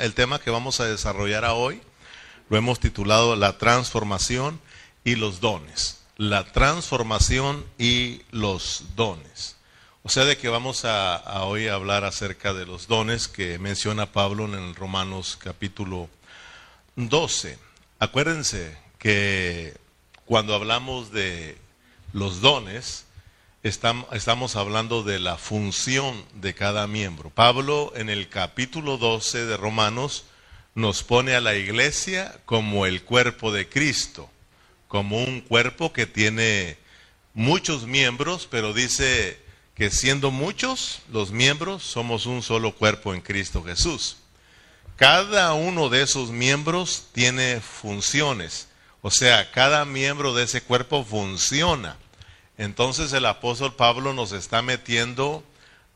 el tema que vamos a desarrollar hoy, lo hemos titulado La transformación y los dones. La transformación y los dones. O sea, de que vamos a, a hoy hablar acerca de los dones que menciona Pablo en el Romanos capítulo 12. Acuérdense que cuando hablamos de los dones, estamos hablando de la función de cada miembro. Pablo en el capítulo 12 de Romanos nos pone a la iglesia como el cuerpo de Cristo, como un cuerpo que tiene muchos miembros, pero dice que siendo muchos los miembros, somos un solo cuerpo en Cristo Jesús. Cada uno de esos miembros tiene funciones, o sea, cada miembro de ese cuerpo funciona. Entonces el apóstol Pablo nos está metiendo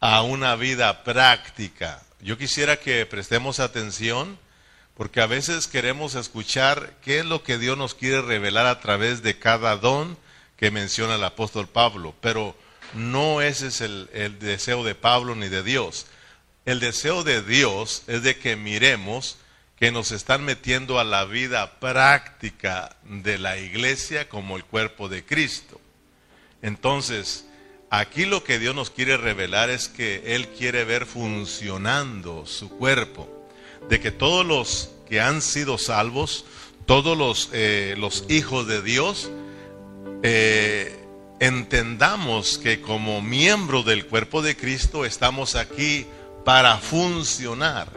a una vida práctica. Yo quisiera que prestemos atención porque a veces queremos escuchar qué es lo que Dios nos quiere revelar a través de cada don que menciona el apóstol Pablo, pero no ese es el, el deseo de Pablo ni de Dios. El deseo de Dios es de que miremos que nos están metiendo a la vida práctica de la iglesia como el cuerpo de Cristo. Entonces, aquí lo que Dios nos quiere revelar es que Él quiere ver funcionando su cuerpo, de que todos los que han sido salvos, todos los, eh, los hijos de Dios, eh, entendamos que como miembro del cuerpo de Cristo estamos aquí para funcionar,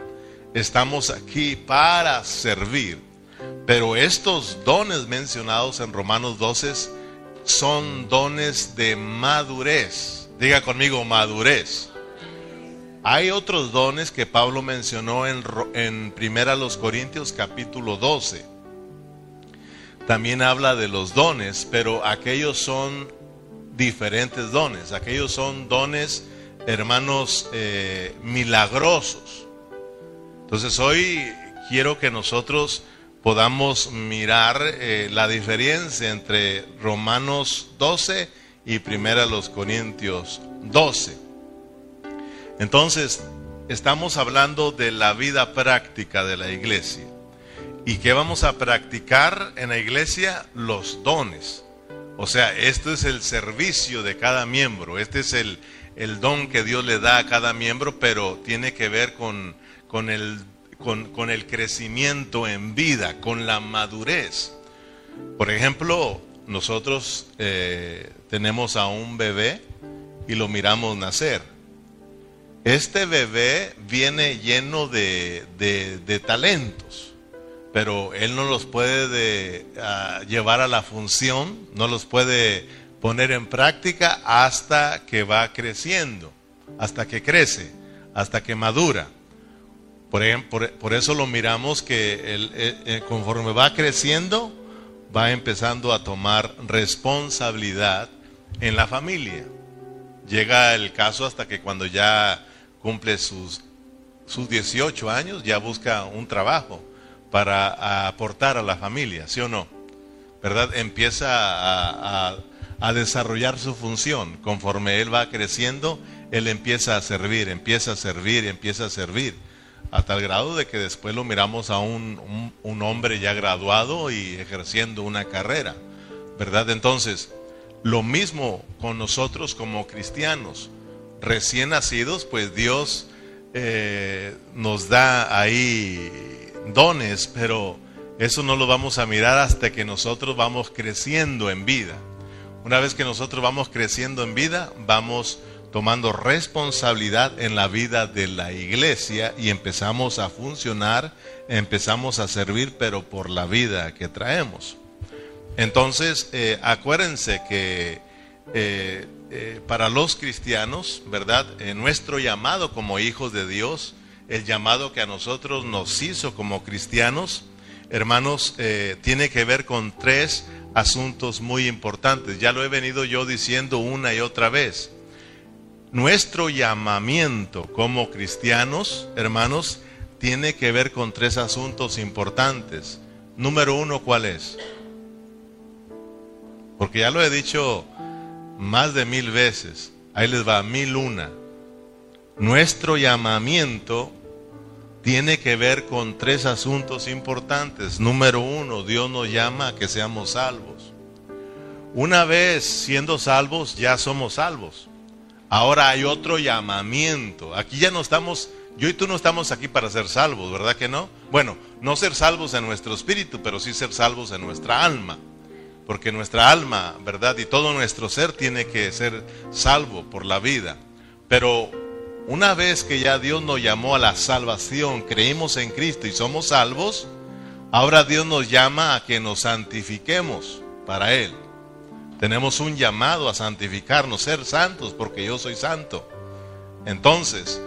estamos aquí para servir. Pero estos dones mencionados en Romanos 12 son dones de madurez. Diga conmigo, madurez. Hay otros dones que Pablo mencionó en, en Primera los Corintios capítulo 12. También habla de los dones, pero aquellos son diferentes dones. Aquellos son dones, hermanos, eh, milagrosos. Entonces hoy quiero que nosotros podamos mirar eh, la diferencia entre Romanos 12 y Primera los Corintios 12. Entonces, estamos hablando de la vida práctica de la iglesia. ¿Y qué vamos a practicar en la iglesia? Los dones. O sea, esto es el servicio de cada miembro, este es el, el don que Dios le da a cada miembro, pero tiene que ver con, con el con, el crecimiento en vida, con la madurez. Por ejemplo, nosotros eh, tenemos a un bebé y lo miramos nacer. Este bebé viene lleno de, talentos, pero él no los puede ah, llevar a la función, no los puede poner en práctica hasta que va creciendo, hasta que crece, hasta que madura. Por, eso lo miramos que eh, eh, conforme va creciendo, va empezando a tomar responsabilidad en la familia. Llega el caso hasta que cuando ya cumple sus, sus 18 años, ya busca un trabajo para aportar a la familia, ¿sí o no? ¿Verdad? Empieza a desarrollar su función. Conforme él va creciendo, él empieza a servir, empieza a servir, empieza a servir a tal grado de que después lo miramos a un, hombre ya graduado y ejerciendo una carrera, ¿verdad? Entonces, lo mismo con nosotros como cristianos, recién nacidos, pues Dios eh, nos da ahí dones, pero eso no lo vamos a mirar hasta que nosotros vamos creciendo en vida. Una vez que nosotros vamos creciendo en vida, vamos tomando responsabilidad en la vida de la iglesia y empezamos a funcionar, empezamos a servir, pero por la vida que traemos. Entonces, eh, acuérdense que eh, eh, para los cristianos, ¿verdad? nuestro llamado como hijos de Dios, el llamado que a nosotros nos hizo como cristianos, hermanos, tiene que ver con tres asuntos muy importantes. Ya lo he venido yo diciendo una y otra vez. Nuestro llamamiento como cristianos, hermanos, tiene que ver con tres asuntos importantes. Número uno, ¿cuál es? Porque ya lo he dicho más de mil veces. Ahí les va, mil una. Nuestro llamamiento tiene que ver con tres asuntos importantes. Número uno, Dios nos llama a que seamos salvos. Una vez siendo salvos, ya somos salvos. Ahora hay otro llamamiento. Aquí ya no estamos, yo y tú no estamos aquí para ser salvos, ¿verdad que no? Bueno, no ser salvos en nuestro espíritu, pero sí ser salvos en nuestra alma. Porque nuestra alma, ¿verdad? Y todo nuestro ser tiene que ser salvo por la vida. Pero una vez que ya Dios nos llamó a la salvación, creímos en Cristo y somos salvos, ahora Dios nos llama a que nos santifiquemos para Él. Tenemos un llamado a santificarnos, ser santos, porque yo soy santo. Entonces,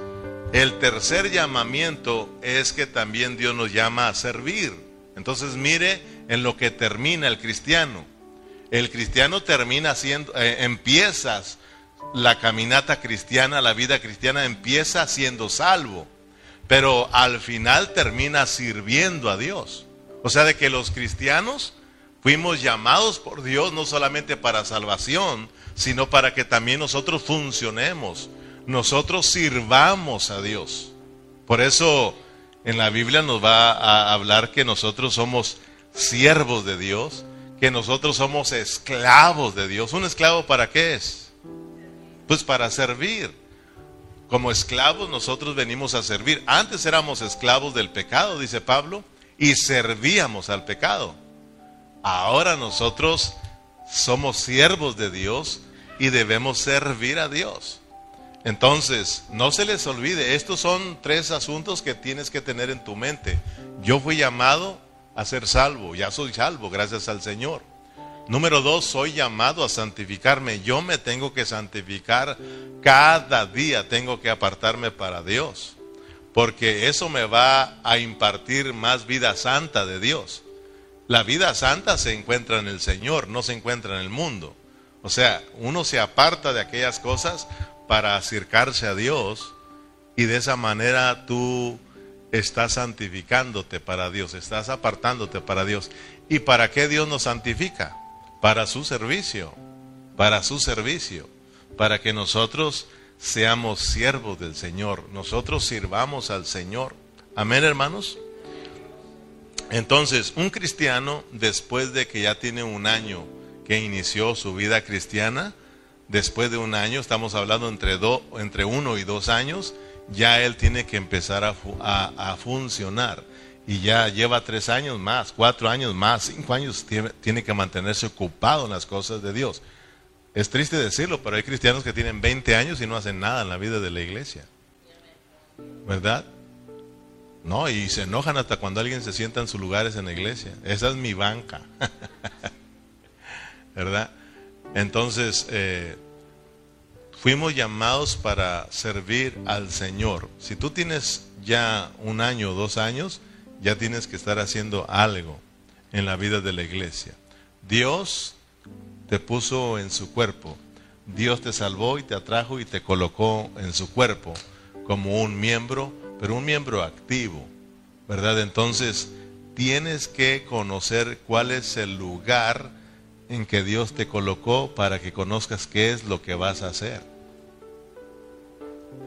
el tercer llamamiento es que también Dios nos llama a servir. Entonces, mire en lo que termina el cristiano. El cristiano termina siendo, eh, empiezas la caminata cristiana, la vida cristiana empieza siendo salvo, pero al final termina sirviendo a Dios. O sea, de que los cristianos fuimos llamados por Dios no solamente para salvación, sino para que también nosotros funcionemos, nosotros sirvamos a Dios. Por eso en la Biblia nos va a hablar que nosotros somos siervos de Dios, que nosotros somos esclavos de Dios. ¿Un esclavo para qué es? Pues para servir. Como esclavos nosotros venimos a servir. Antes éramos esclavos del pecado, dice Pablo, y servíamos al pecado. Ahora nosotros somos siervos de Dios y debemos servir a Dios. Entonces, no se les olvide, estos son tres asuntos que tienes que tener en tu mente. Yo fui llamado a ser salvo, ya soy salvo, gracias al Señor. Número dos, soy llamado a santificarme. Yo me tengo que santificar cada día, tengo que apartarme para Dios, porque eso me va a impartir más vida santa de Dios. La vida santa se encuentra en el Señor, no se encuentra en el mundo. O sea, uno se aparta de aquellas cosas para acercarse a Dios y de esa manera tú estás santificándote para Dios, estás apartándote para Dios. ¿Y para qué Dios nos santifica? para su servicio, para su servicio, para que nosotros seamos siervos del Señor, nosotros sirvamos al Señor. Amén, hermanos. Entonces, un cristiano, después de que ya tiene un año que inició su vida cristiana, después de un año, estamos hablando entre, entre uno y dos años, ya él tiene que empezar a, a funcionar y ya lleva tres años más, cuatro años más, cinco años, tiene, que mantenerse ocupado en las cosas de Dios. Es triste decirlo, pero hay cristianos que tienen 20 años y no hacen nada en la vida de la iglesia. ¿Verdad? No, y se enojan hasta cuando alguien se sienta en sus lugares en la iglesia. Esa es mi banca. ¿Verdad? Entonces, eh, fuimos llamados para servir al Señor. Si tú tienes ya un año o dos años, ya tienes que estar haciendo algo en la vida de la iglesia. Dios te puso en su cuerpo. Dios te salvó y te atrajo y te colocó en su cuerpo como un miembro, pero un miembro activo, ¿verdad? Entonces, tienes que conocer cuál es el lugar en que Dios te colocó para que conozcas qué es lo que vas a hacer.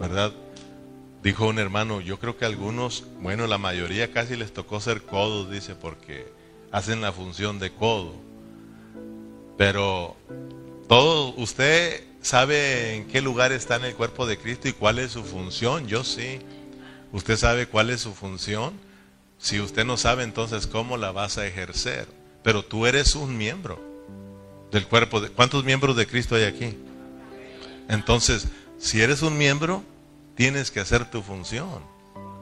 ¿Verdad? Dijo un hermano, yo creo que algunos, bueno, la mayoría casi les tocó ser codos, dice, porque hacen la función de codo. Pero todo, usted sabe en qué lugar está en el cuerpo de Cristo y cuál es su función, yo sí. Usted sabe cuál es su función. Si usted no sabe, entonces cómo la vas a ejercer. Pero tú eres un miembro del cuerpo. De, ¿Cuántos miembros de Cristo hay aquí? Entonces, si eres un miembro, tienes que hacer tu función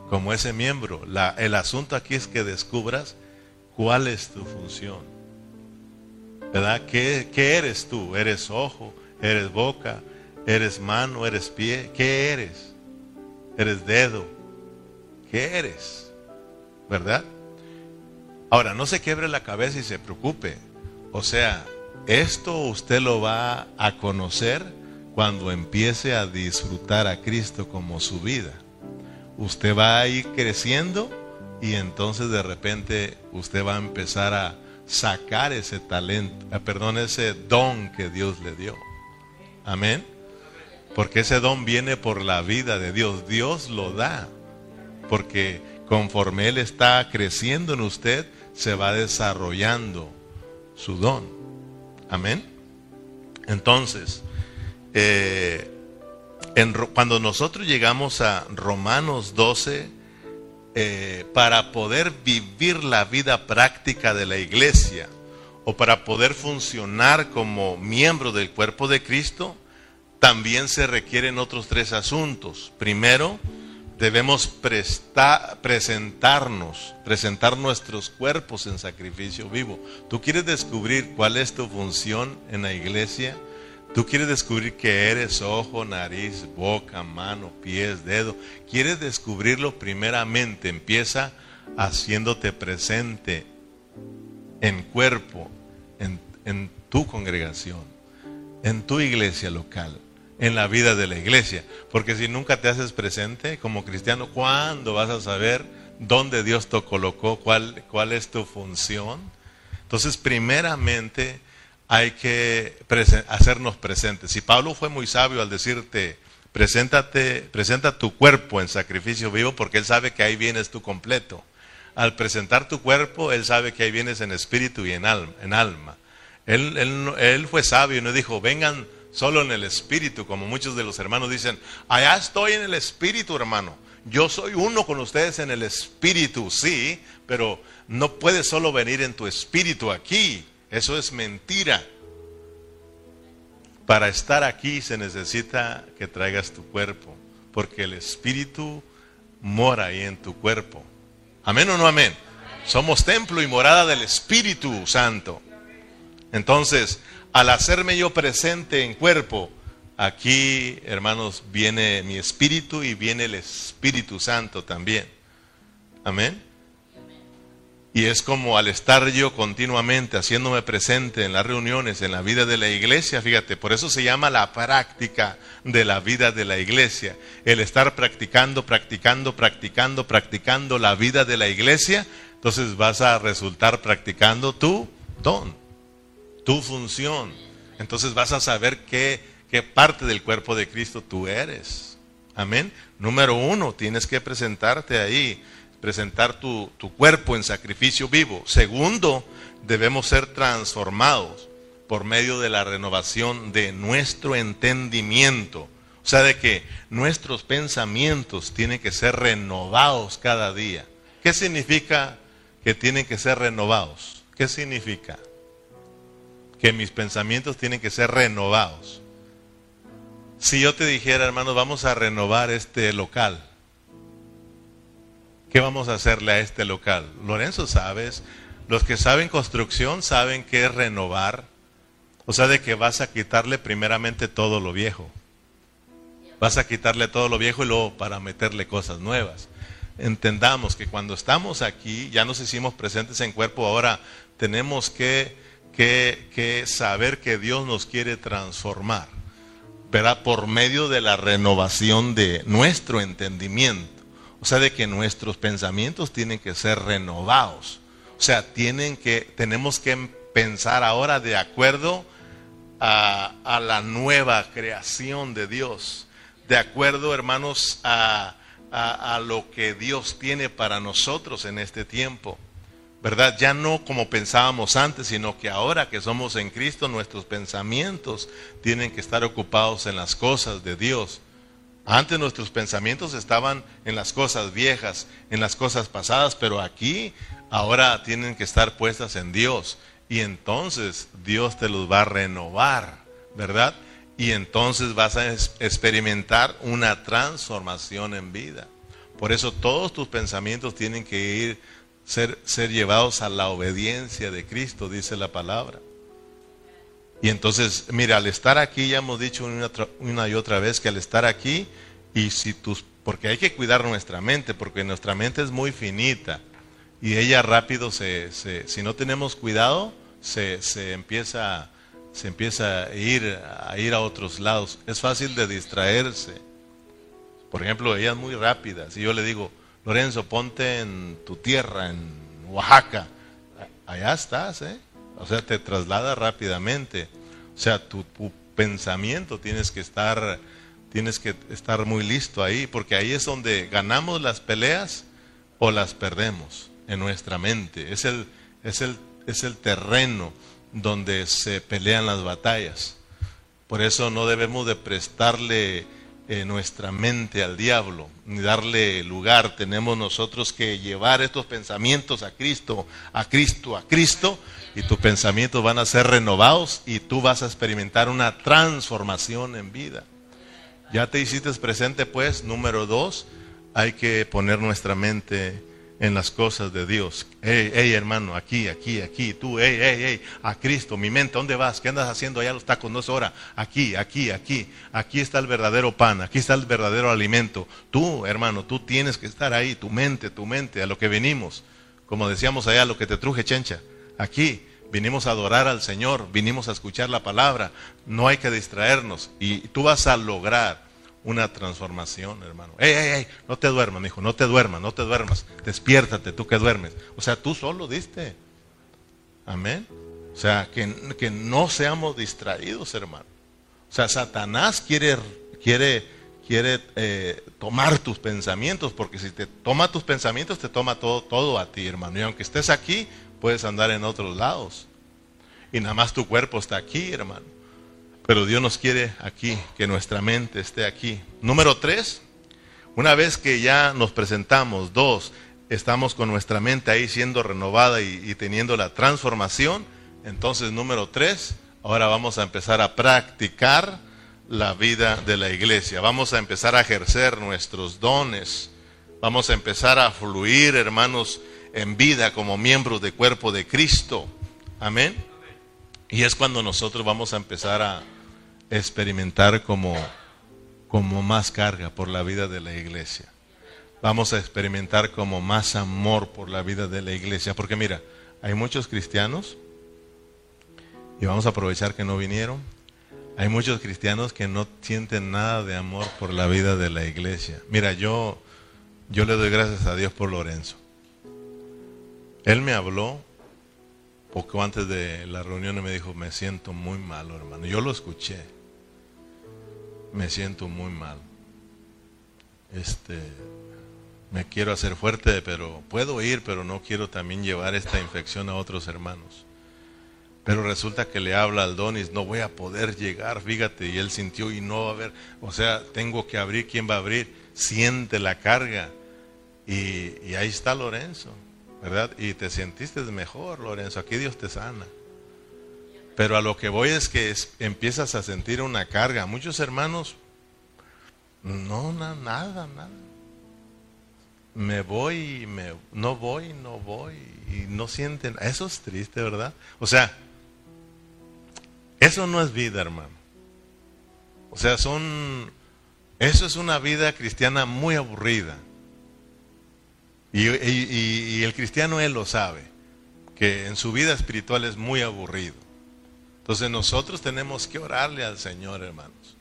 como ese miembro. El asunto aquí es que descubras cuál es tu función. ¿Verdad? ¿Qué, ¿Qué eres tú? ¿Eres ojo? ¿Eres boca? ¿Eres mano? ¿Eres pie? ¿Qué eres? ¿Eres dedo? ¿Qué eres? ¿Verdad? Ahora, no se quiebre la cabeza y se preocupe. O sea, esto usted lo va a conocer cuando empiece a disfrutar a Cristo como su vida. Usted va a ir creciendo y entonces de repente usted va a empezar a sacar ese talento, eh, perdón, ese don que Dios le dio. Amén. Porque ese don viene por la vida de Dios. Dios lo da. Porque conforme Él está creciendo en usted, se va desarrollando su don. Amén. Entonces, eh, cuando nosotros llegamos a Romanos 12, eh, para poder vivir la vida práctica de la iglesia o para poder funcionar como miembro del cuerpo de Cristo, también se requieren otros tres asuntos. Primero, debemos presentarnos, presentar nuestros cuerpos en sacrificio vivo. ¿Tú quieres descubrir cuál es tu función en la iglesia? ¿Tú quieres descubrir que eres ojo, nariz, boca, mano, pies, dedo? ¿Quieres descubrirlo primeramente? Empieza haciéndote presente en cuerpo, en, en tu congregación, en tu iglesia local en la vida de la iglesia. Porque si nunca te haces presente como cristiano, ¿cuándo vas a saber dónde Dios te colocó? ¿Cuál, cuál es tu función? Entonces, primeramente hay que hacernos presentes. Si Pablo fue muy sabio al decirte, preséntate, presenta tu cuerpo en sacrificio vivo, porque él sabe que ahí vienes tú completo. Al presentar tu cuerpo, él sabe que ahí vienes en espíritu y en alma. En alma. Él, él, él fue sabio y no dijo, vengan solo en el espíritu, como muchos de los hermanos dicen, allá estoy en el espíritu, hermano. Yo soy uno con ustedes en el espíritu, sí, pero no puedes solo venir en tu espíritu aquí. Eso es mentira. Para estar aquí se necesita que traigas tu cuerpo, porque el espíritu mora ahí en tu cuerpo. Amén o no amén. Somos templo y morada del Espíritu Santo. Entonces, al hacerme yo presente en cuerpo, aquí, hermanos, viene mi espíritu y viene el Espíritu Santo también. Amén. Y es como al estar yo continuamente haciéndome presente en las reuniones, en la vida de la iglesia, fíjate, por eso se llama la práctica de la vida de la iglesia. El estar practicando, practicando, practicando, practicando la vida de la iglesia, entonces vas a resultar practicando tu don tu función. Entonces vas a saber qué, qué parte del cuerpo de Cristo tú eres. Amén. Número uno, tienes que presentarte ahí, presentar tu, tu cuerpo en sacrificio vivo. Segundo, debemos ser transformados por medio de la renovación de nuestro entendimiento. O sea, de que nuestros pensamientos tienen que ser renovados cada día. ¿Qué significa que tienen que ser renovados? ¿Qué significa? Que mis pensamientos tienen que ser renovados. Si yo te dijera, hermanos, vamos a renovar este local, ¿qué vamos a hacerle a este local? Lorenzo, ¿sabes? Los que saben construcción saben qué es renovar. O sea, de que vas a quitarle primeramente todo lo viejo. Vas a quitarle todo lo viejo y luego para meterle cosas nuevas. Entendamos que cuando estamos aquí, ya nos hicimos presentes en cuerpo, ahora tenemos que que, saber que Dios nos quiere transformar, ¿verdad? Por medio de la renovación de nuestro entendimiento. O sea, de que nuestros pensamientos tienen que ser renovados. O sea, tienen que, tenemos que pensar ahora de acuerdo a, la nueva creación de Dios. De acuerdo, hermanos, a, a lo que Dios tiene para nosotros en este tiempo. ¿Verdad? Ya no como pensábamos antes, sino que ahora que somos en Cristo, nuestros pensamientos tienen que estar ocupados en las cosas de Dios. Antes nuestros pensamientos estaban en las cosas viejas, en las cosas pasadas, pero aquí ahora tienen que estar puestas en Dios. Y entonces Dios te los va a renovar, ¿verdad? Y entonces vas a experimentar una transformación en vida. Por eso todos tus pensamientos tienen que ir ser, ser llevados a la obediencia de Cristo, dice la palabra. Y entonces, mira, al estar aquí, ya hemos dicho una, y otra vez que al estar aquí, y si tus, porque hay que cuidar nuestra mente, porque nuestra mente es muy finita, y ella rápido se, se si no tenemos cuidado, se, se, empieza, se empieza a ir, a ir a otros lados. Es fácil de distraerse. Por ejemplo, ella es muy rápida. Si yo le digo, Lorenzo, ponte en tu tierra, en Oaxaca. Allá estás, ¿eh? O sea, te traslada rápidamente. O sea, tu, pensamiento tienes que estar, tienes que estar muy listo ahí, porque ahí es donde ganamos las peleas o las perdemos en nuestra mente. Es el, es el, es el terreno donde se pelean las batallas. Por eso no debemos de prestarle eh, nuestra mente al diablo, ni darle lugar. Tenemos nosotros que llevar estos pensamientos a Cristo, a Cristo, a Cristo, y tus pensamientos van a ser renovados y tú vas a experimentar una transformación en vida. Ya te hiciste presente, pues, número dos, hay que poner nuestra mente en las cosas de Dios. Hey, hey, hermano, aquí, aquí, aquí, tú, hey, hey, hey, a Cristo, mi mente, ¿dónde vas? ¿Qué andas haciendo allá los tacos? No es hora. Aquí, aquí, aquí, aquí está el verdadero pan, aquí está el verdadero alimento. Tú, hermano, tú tienes que estar ahí, tu mente, tu mente, a lo que venimos. Como decíamos allá, lo que te truje, chencha. Aquí, vinimos a adorar al Señor, vinimos a escuchar la palabra. No hay que distraernos y tú vas a lograr una transformación, hermano. Ey, ey, ey, no te duermas, hijo, no te duermas, no te duermas. Despiértate, tú que duermes. O sea, tú solo diste. Amén. O sea, que, que no seamos distraídos, hermano. O sea, Satanás quiere, quiere, quiere eh, tomar tus pensamientos, porque si te toma tus pensamientos, te toma todo, todo a ti, hermano. Y aunque estés aquí, puedes andar en otros lados. Y nada más tu cuerpo está aquí, hermano. Pero Dios nos quiere aquí, que nuestra mente esté aquí. Número tres, una vez que ya nos presentamos, dos, estamos con nuestra mente ahí siendo renovada y, teniendo la transformación, entonces número tres, ahora vamos a empezar a practicar la vida de la iglesia. Vamos a empezar a ejercer nuestros dones. Vamos a empezar a fluir, hermanos, en vida como miembros del cuerpo de Cristo. Amén. Y es cuando nosotros vamos a empezar a experimentar como, como más carga por la vida de la iglesia. Vamos a experimentar como más amor por la vida de la iglesia. Porque mira, hay muchos cristianos, y vamos a aprovechar que no vinieron, hay muchos cristianos que no sienten nada de amor por la vida de la iglesia. Mira, yo, yo le doy gracias a Dios por Lorenzo. Él me habló poco antes de la reunión me dijo, me siento muy malo, hermano. Yo lo escuché. Me siento muy mal. Este, me quiero hacer fuerte, pero puedo ir, pero no quiero también llevar esta infección a otros hermanos. Pero resulta que le habla al Donis, no voy a poder llegar, fíjate, y él sintió y no va a haber, o sea, tengo que abrir, ¿quién va a abrir? Siente la carga. Y, y ahí está Lorenzo. ¿Verdad? Y te sentiste mejor, Lorenzo, aquí Dios te sana. Pero a lo que voy es que empiezas a sentir una carga. Muchos hermanos, no, nada, nada. Me voy, me, no voy, no voy, y no sienten. Eso es triste, ¿verdad? O sea, eso no es vida, hermano. O sea, son, eso es una vida cristiana muy aburrida. Y, el cristiano él lo sabe, que en su vida espiritual es muy aburrido. Entonces nosotros tenemos que orarle al Señor, hermanos.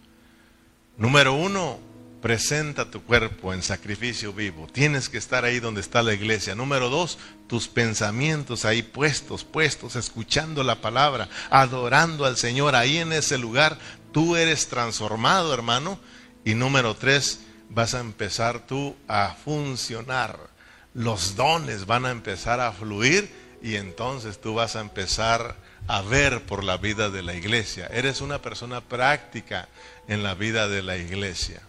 Número uno, presenta tu cuerpo en sacrificio vivo. Tienes que estar ahí donde está la iglesia. Número dos, tus pensamientos ahí puestos, puestos, escuchando la palabra, adorando al Señor ahí en ese lugar. Tú eres transformado, hermano. Y número tres, vas a empezar tú a funcionar los dones van a empezar a fluir y entonces tú vas a empezar a ver por la vida de la iglesia. Eres una persona práctica en la vida de la iglesia.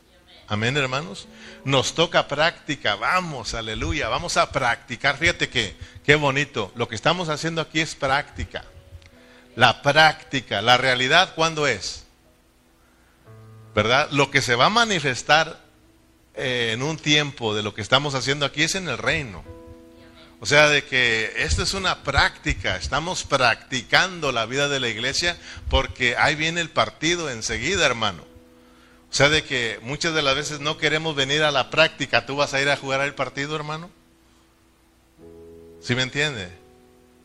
Amén, hermanos. Nos toca práctica. Vamos, aleluya. Vamos a practicar. Fíjate que, qué bonito. Lo que estamos haciendo aquí es práctica. La práctica. La realidad, ¿cuándo es? ¿Verdad? Lo que se va a manifestar en un tiempo de lo que estamos haciendo aquí es en el reino. O sea, de que esto es una práctica, estamos practicando la vida de la iglesia porque ahí viene el partido enseguida, hermano. O sea, de que muchas de las veces no queremos venir a la práctica. ¿Tú vas a ir a jugar al partido, hermano? ¿Sí me entiende?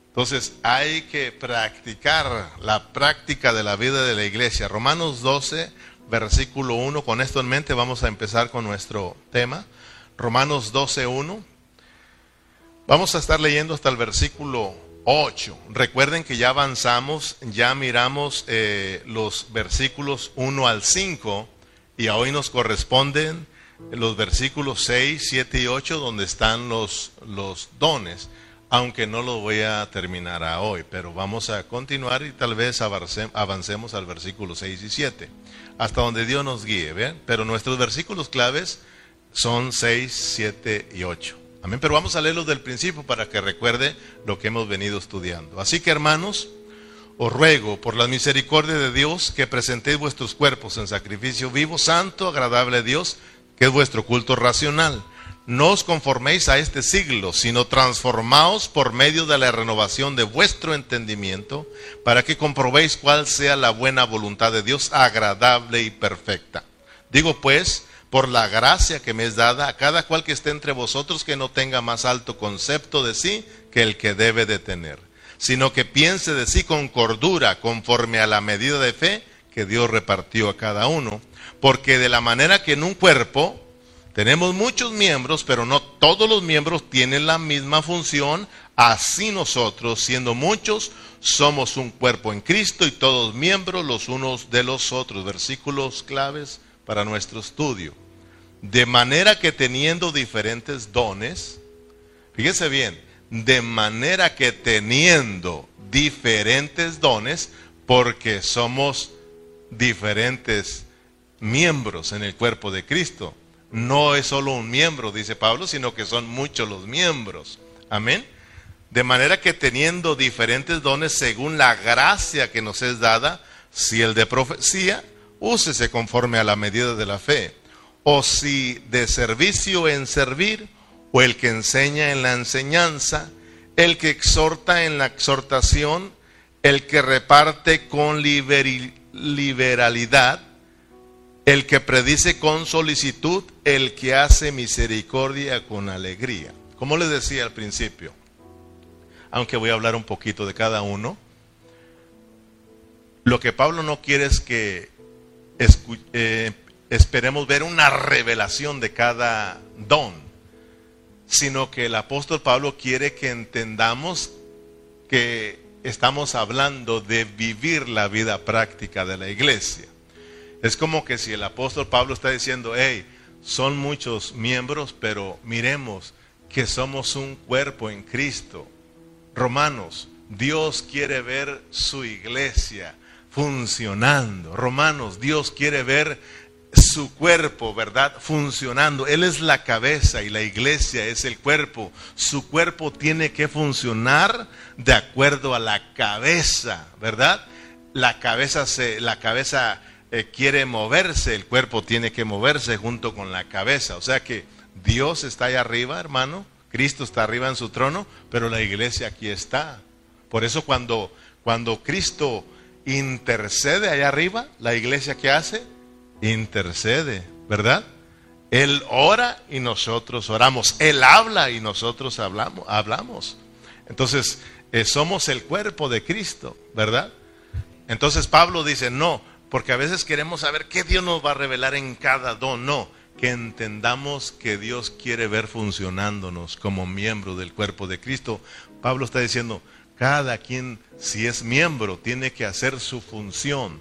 Entonces hay que practicar la práctica de la vida de la iglesia. Romanos 12, versículo 1. Con esto en mente vamos a empezar con nuestro tema. Romanos 12, 1. Vamos a estar leyendo hasta el versículo 8. Recuerden que ya avanzamos, ya miramos eh, los versículos 1 al 5 y hoy nos corresponden los versículos 6, 7 y 8 donde están los, los dones, aunque no lo voy a terminar a hoy, pero vamos a continuar y tal vez avancemos al versículo 6 y 7, hasta donde Dios nos guíe. Pero nuestros versículos claves son 6, 7 y 8. Amén, pero vamos a leerlos del principio para que recuerde lo que hemos venido estudiando. Así que hermanos, os ruego por la misericordia de Dios que presentéis vuestros cuerpos en sacrificio vivo, santo, agradable a Dios, que es vuestro culto racional. No os conforméis a este siglo, sino transformaos por medio de la renovación de vuestro entendimiento, para que comprobéis cuál sea la buena voluntad de Dios, agradable y perfecta. Digo pues, por la gracia que me es dada, a cada cual que esté entre vosotros que no tenga más alto concepto de sí que el que debe de tener, sino que piense de sí con cordura, conforme a la medida de fe que Dios repartió a cada uno porque de la manera que en un cuerpo tenemos muchos miembros, pero no todos los miembros tienen la misma función, así nosotros, siendo muchos, somos un cuerpo en Cristo y todos miembros los unos de los otros. Versículos claves para nuestro estudio. De manera que teniendo diferentes dones, fíjese bien, de manera que teniendo diferentes dones, porque somos diferentes miembros en el cuerpo de Cristo. No es solo un miembro, dice Pablo, sino que son muchos los miembros. Amén. De manera que teniendo diferentes dones según la gracia que nos es dada, si el de profecía, úsese conforme a la medida de la fe. O si de servicio en servir, o el que enseña en la enseñanza, el que exhorta en la exhortación, el que reparte con liberalidad, el que predice con solicitud, el que hace misericordia con alegría. Como les decía al principio, aunque voy a hablar un poquito de cada uno, lo que Pablo no quiere es que eh, esperemos ver una revelación de cada don, sino que el apóstol Pablo quiere que entendamos que estamos hablando de vivir la vida práctica de la iglesia. Es como que si el apóstol Pablo está diciendo, hey, son muchos miembros, pero miremos que somos un cuerpo en Cristo. Romanos, Dios quiere ver su iglesia funcionando. Romanos, Dios quiere ver su cuerpo, ¿verdad? Funcionando. Él es la cabeza y la iglesia es el cuerpo. Su cuerpo tiene que funcionar de acuerdo a la cabeza, ¿verdad? La cabeza se, la cabeza eh, quiere moverse, el cuerpo tiene que moverse junto con la cabeza. O sea que Dios está ahí arriba, hermano, Cristo está arriba en su trono, pero la iglesia aquí está. Por eso cuando, cuando Cristo intercede allá arriba, la iglesia que hace, intercede, ¿verdad? Él ora y nosotros oramos. Él habla y nosotros hablamos. hablamos. Entonces, eh, somos el cuerpo de Cristo, ¿verdad? Entonces Pablo dice, no, porque a veces queremos saber qué Dios nos va a revelar en cada don. No, que entendamos que Dios quiere ver funcionándonos como miembro del cuerpo de Cristo. Pablo está diciendo, cada quien, si es miembro, tiene que hacer su función.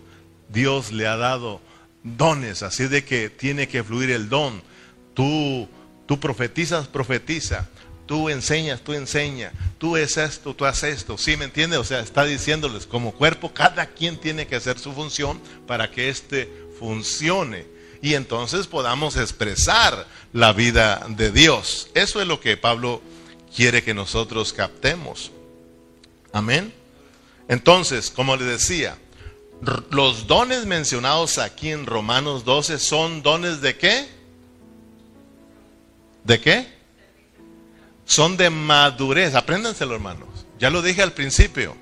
Dios le ha dado dones, así de que tiene que fluir el don. Tú, tú profetizas, profetiza. Tú enseñas, tú enseñas, tú es esto, tú haces esto. ¿Sí me entiende? O sea, está diciéndoles como cuerpo, cada quien tiene que hacer su función para que éste funcione. Y entonces podamos expresar la vida de Dios. Eso es lo que Pablo quiere que nosotros captemos. Amén. Entonces, como le decía, los dones mencionados aquí en Romanos 12 son dones de qué? ¿De qué? Son de madurez. Apréndanselo, hermanos. Ya lo dije al principio.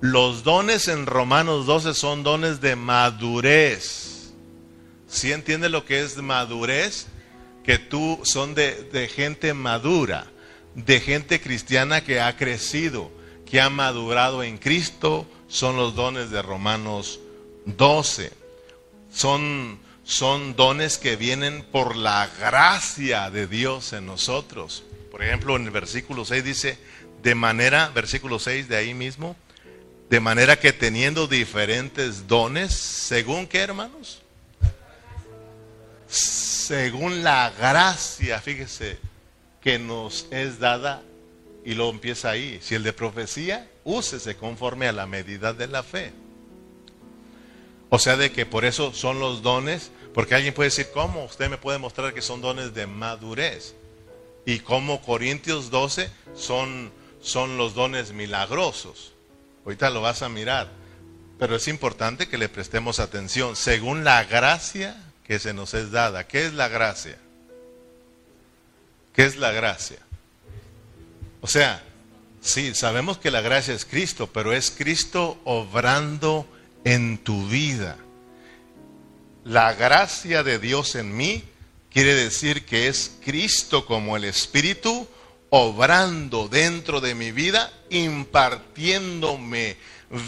Los dones en Romanos 12 son dones de madurez. ¿Sí entiende lo que es madurez? Que tú son de, de gente madura, de gente cristiana que ha crecido, que ha madurado en Cristo. Son los dones de Romanos 12. Son, son dones que vienen por la gracia de Dios en nosotros. Ejemplo, en el versículo 6 dice, de manera, versículo 6 de ahí mismo, de manera que teniendo diferentes dones, según qué hermanos? según la gracia, fíjese, que nos es dada, y lo empieza ahí. Si el de profecía, úsese conforme a la medida de la fe. O sea, de que por eso son los dones, porque alguien puede decir, ¿cómo? Usted me puede mostrar que son dones de madurez. Y como Corintios 12 son, son los dones milagrosos. Ahorita lo vas a mirar. Pero es importante que le prestemos atención según la gracia que se nos es dada. ¿Qué es la gracia? ¿Qué es la gracia? O sea, sí, sabemos que la gracia es Cristo, pero es Cristo obrando en tu vida. La gracia de Dios en mí quiere decir que es Cristo como el Espíritu obrando dentro de mi vida, impartiéndome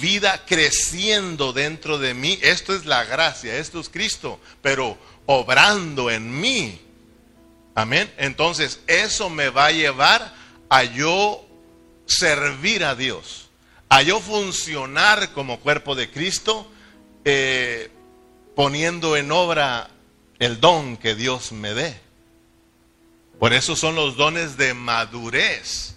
vida, creciendo dentro de mí. Esto es la gracia, esto es Cristo, pero obrando en mí. Amén. Entonces, eso me va a llevar a yo servir a Dios, a yo funcionar como cuerpo de Cristo, eh, poniendo en obra el don que Dios me dé. Por eso son los dones de madurez.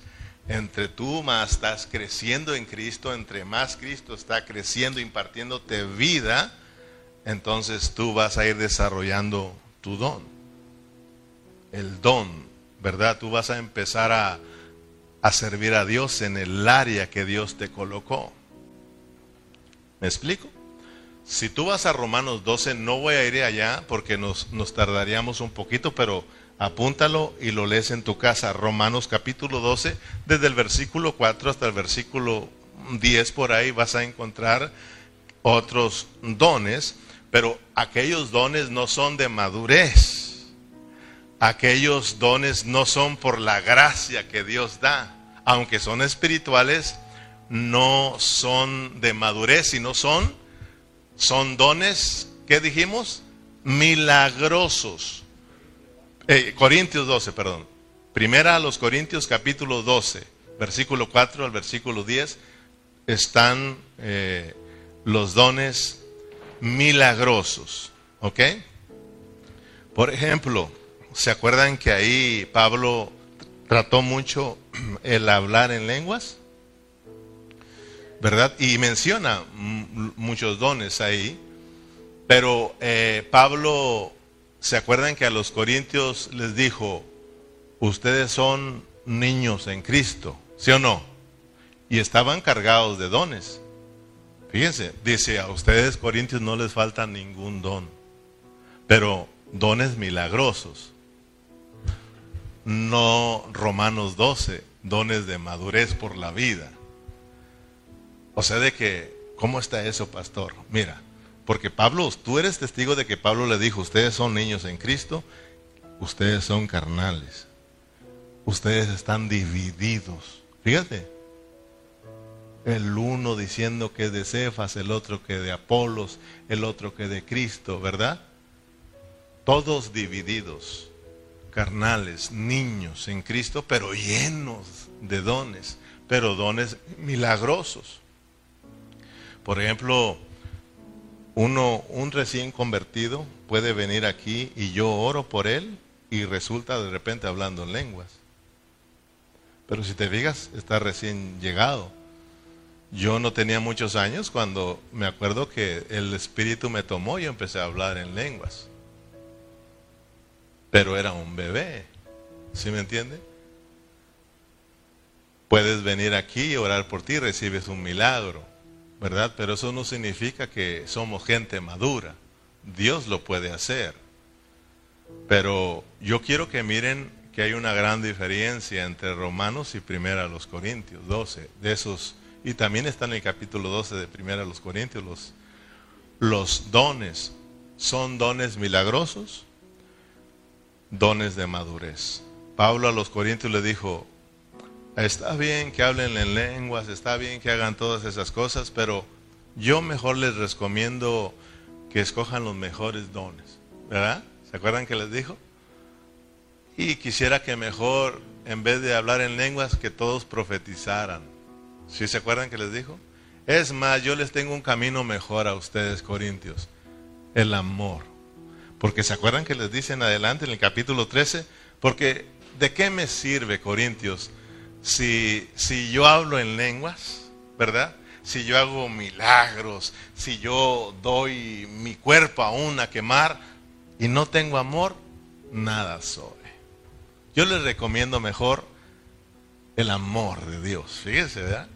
Entre tú más estás creciendo en Cristo, entre más Cristo está creciendo, impartiéndote vida, entonces tú vas a ir desarrollando tu don. El don, ¿verdad? Tú vas a empezar a, a servir a Dios en el área que Dios te colocó. ¿Me explico? Si tú vas a Romanos 12, no voy a ir allá porque nos, nos tardaríamos un poquito, pero apúntalo y lo lees en tu casa. Romanos capítulo 12, desde el versículo 4 hasta el versículo 10 por ahí vas a encontrar otros dones, pero aquellos dones no son de madurez. Aquellos dones no son por la gracia que Dios da, aunque son espirituales, no son de madurez, sino son son dones, ¿qué dijimos? Milagrosos. Eh, Corintios 12, perdón. Primera a los Corintios capítulo 12, versículo 4 al versículo 10, están eh, los dones milagrosos. ¿Ok? Por ejemplo, ¿se acuerdan que ahí Pablo trató mucho el hablar en lenguas? ¿Verdad? Y menciona muchos dones ahí, pero eh, Pablo, ¿se acuerdan que a los corintios les dijo, ustedes son niños en Cristo, ¿sí o no? Y estaban cargados de dones. Fíjense, dice, a ustedes corintios no les falta ningún don, pero dones milagrosos. No Romanos 12, dones de madurez por la vida. O sea, de que, ¿cómo está eso, pastor? Mira, porque Pablo, tú eres testigo de que Pablo le dijo, ustedes son niños en Cristo, ustedes son carnales, ustedes están divididos. Fíjate, el uno diciendo que de Cefas, el otro que de Apolos, el otro que de Cristo, ¿verdad? Todos divididos, carnales, niños en Cristo, pero llenos de dones, pero dones milagrosos. Por ejemplo, uno, un recién convertido puede venir aquí y yo oro por él y resulta de repente hablando en lenguas. Pero si te fijas, está recién llegado. Yo no tenía muchos años cuando me acuerdo que el Espíritu me tomó y empecé a hablar en lenguas. Pero era un bebé. ¿Sí me entiende? Puedes venir aquí y orar por ti recibes un milagro. ¿Verdad? Pero eso no significa que somos gente madura. Dios lo puede hacer. Pero yo quiero que miren que hay una gran diferencia entre Romanos y Primera los Corintios 12, de esos, y también está en el capítulo 12 de Primera los Corintios, los, los dones, ¿son dones milagrosos? Dones de madurez. Pablo a los Corintios le dijo, Está bien que hablen en lenguas, está bien que hagan todas esas cosas, pero yo mejor les recomiendo que escojan los mejores dones. ¿Verdad? ¿Se acuerdan que les dijo? Y quisiera que mejor, en vez de hablar en lenguas, que todos profetizaran. ¿Sí se acuerdan que les dijo? Es más, yo les tengo un camino mejor a ustedes, Corintios. El amor. Porque se acuerdan que les dicen adelante en el capítulo 13, porque ¿de qué me sirve, Corintios, si, si yo hablo en lenguas, verdad? Si yo hago milagros, si yo doy mi cuerpo aún a quemar y no tengo amor, nada soy. Yo les recomiendo mejor el amor de Dios, fíjense, ¿verdad?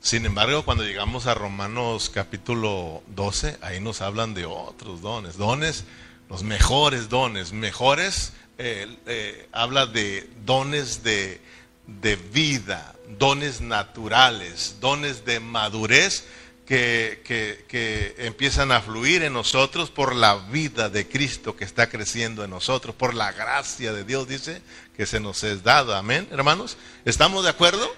Sin embargo, cuando llegamos a Romanos capítulo 12, ahí nos hablan de otros dones, dones, los mejores dones, mejores, eh, eh, habla de dones de, de vida, dones naturales, dones de madurez que, que, que, empiezan a fluir en nosotros por la vida de Cristo que está creciendo en nosotros, por la gracia de Dios, dice, que se nos es dado. Amén, hermanos. ¿Estamos de acuerdo?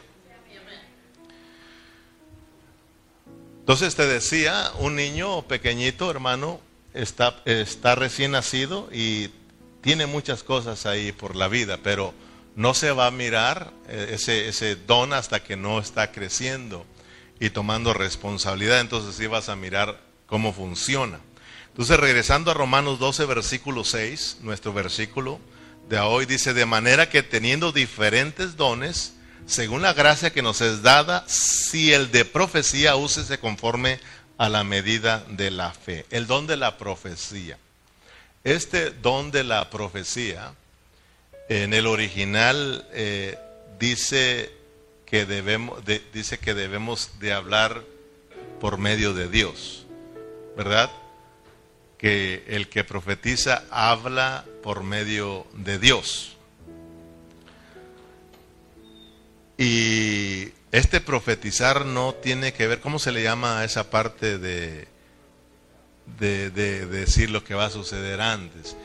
Entonces te decía, un niño pequeñito, hermano, está, está recién nacido y tiene muchas cosas ahí por la vida, pero no se va a mirar eh, ese, ese don hasta que no está creciendo y tomando responsabilidad. Entonces sí vas a mirar cómo funciona. Entonces regresando a Romanos 12, versículo 6, nuestro versículo de hoy dice, de manera que teniendo diferentes dones, según la gracia que nos es dada, si el de profecía úsese conforme a la medida de la fe. El don de la profecía. Este don de la profecía, en el original eh, dice, que debemos, dice que debemos de hablar por medio de Dios, ¿verdad? Que el que profetiza habla por medio de Dios. Y este profetizar no tiene que ver, ¿cómo se le llama a esa parte de, de, decir lo que va a suceder antes?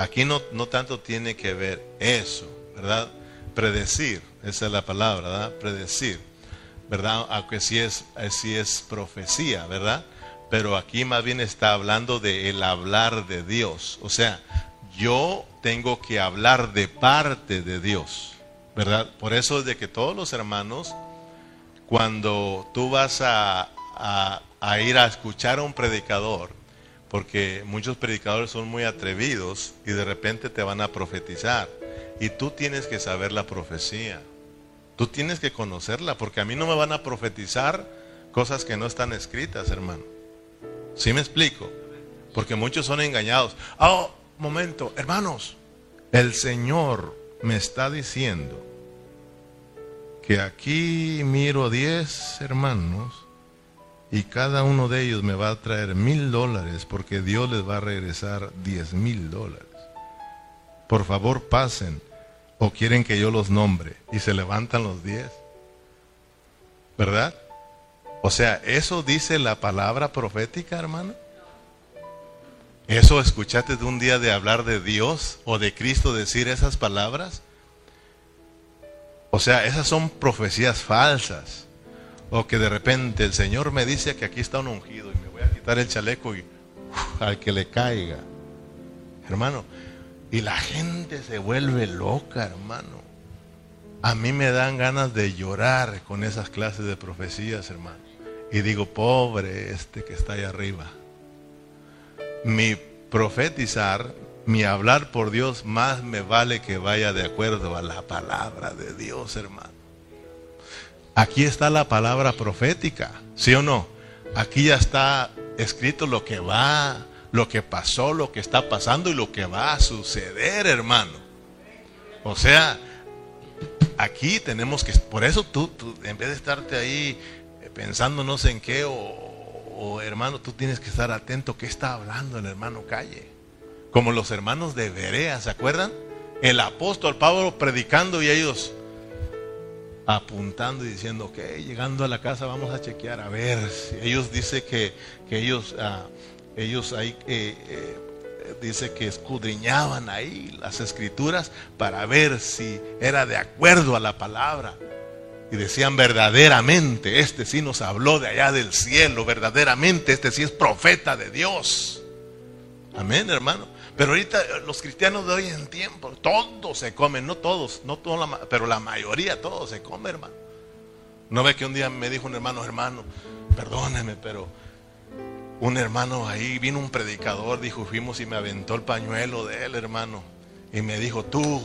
Aquí no, no tanto tiene que ver eso, ¿verdad? Predecir, esa es la palabra, ¿verdad? Predecir, ¿verdad? Aunque sí es, sí es profecía, ¿verdad? Pero aquí más bien está hablando de el hablar de Dios. O sea, yo tengo que hablar de parte de Dios. ¿verdad? Por eso es de que todos los hermanos, cuando tú vas a, ir a escuchar a un predicador, porque muchos predicadores son muy atrevidos y de repente te van a profetizar, y tú tienes que saber la profecía, tú tienes que conocerla, porque a mí no me van a profetizar cosas que no están escritas, hermano. ¿Sí me explico? Porque muchos son engañados. Oh, momento, hermanos, el Señor me está diciendo que aquí miro 10 hermanos y cada uno de ellos me va a traer mil dólares porque Dios les va a regresar diez mil dólares. Por favor pasen o quieren que yo los nombre y se levantan los 10. ¿Verdad? O sea, ¿eso dice la palabra profética, hermano? ¿Eso escuchaste de un día de hablar de Dios o de Cristo decir esas palabras? O sea, esas son profecías falsas. O que de repente el Señor me dice que aquí está un ungido y me voy a quitar el chaleco y al que le caiga. Hermano, y la gente se vuelve loca, hermano. A mí me dan ganas de llorar con esas clases de profecías, hermano. Y digo, pobre este que está ahí arriba. Mi profetizar mi hablar por Dios más me vale que vaya de acuerdo a la palabra de Dios, hermano. Aquí está la palabra profética, ¿sí o no? Aquí ya está escrito lo que va, lo que pasó, lo que está pasando y lo que va a suceder, hermano. O sea, aquí tenemos que, por eso tú, en vez de estarte ahí pensando no sé en qué, o, o hermano, tú tienes que estar atento qué está hablando el hermano Calle. Como los hermanos de Berea, ¿se acuerdan? El apóstol Pablo predicando y ellos apuntando y diciendo, ok, llegando a la casa vamos a chequear, a ver. Ellos dicen que, que ellos, ah, ellos ahí, eh, eh, dice que escudriñaban ahí las escrituras para ver si era de acuerdo a la palabra. Y decían verdaderamente, este sí nos habló de allá del cielo, verdaderamente este sí es profeta de Dios. Amén, hermano. Pero ahorita eh, los cristianos de hoy en tiempo, todos se comen, no todos, no pero la mayoría, todos se come, hermano. No ve que un día me dijo un hermano, hermano, perdóneme, pero un hermano ahí, vino un predicador, dijo, fuimos y me aventó el pañuelo de él, hermano. Y me dijo, tú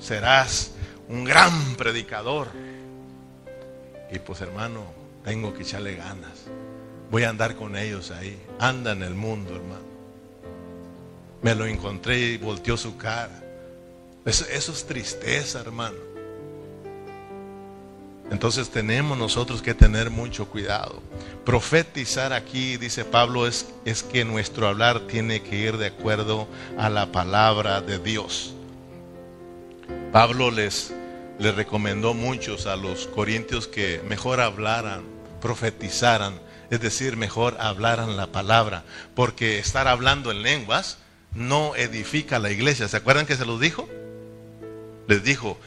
serás un gran predicador. Y pues hermano, tengo que echarle ganas. Voy a andar con ellos ahí. Anda en el mundo, hermano. Me lo encontré y volteó su cara. Eso, es tristeza, hermano. Entonces tenemos nosotros que tener mucho cuidado. Profetizar aquí, dice Pablo, es, es que nuestro hablar tiene que ir de acuerdo a la palabra de Dios. Pablo les, les recomendó muchos a los corintios que mejor hablaran, profetizaran, es decir, mejor hablaran la palabra, porque estar hablando en lenguas no edifica la iglesia. ¿Se acuerdan que se los dijo? Les dijo,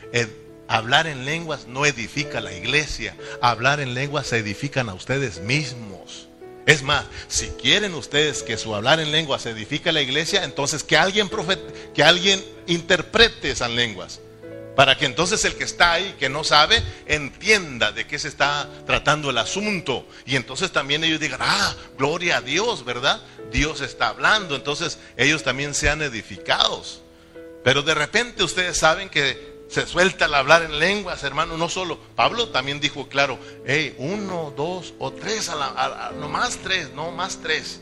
Hablar en lenguas no edifica la iglesia. Hablar en lenguas se edifican a ustedes mismos. Es más, si quieren ustedes que su hablar en lenguas se edifique la iglesia, entonces que alguien, que alguien interprete esas lenguas. Para que entonces el que está ahí, que no sabe, entienda de qué se está tratando el asunto. Y entonces también ellos digan, ah, gloria a Dios, ¿verdad? Dios está hablando. Entonces ellos también sean edificados. Pero de repente ustedes saben que se suelta al hablar en lenguas, hermano, no solo. Pablo también dijo, claro, hey, uno, dos o tres, no más tres, no más tres.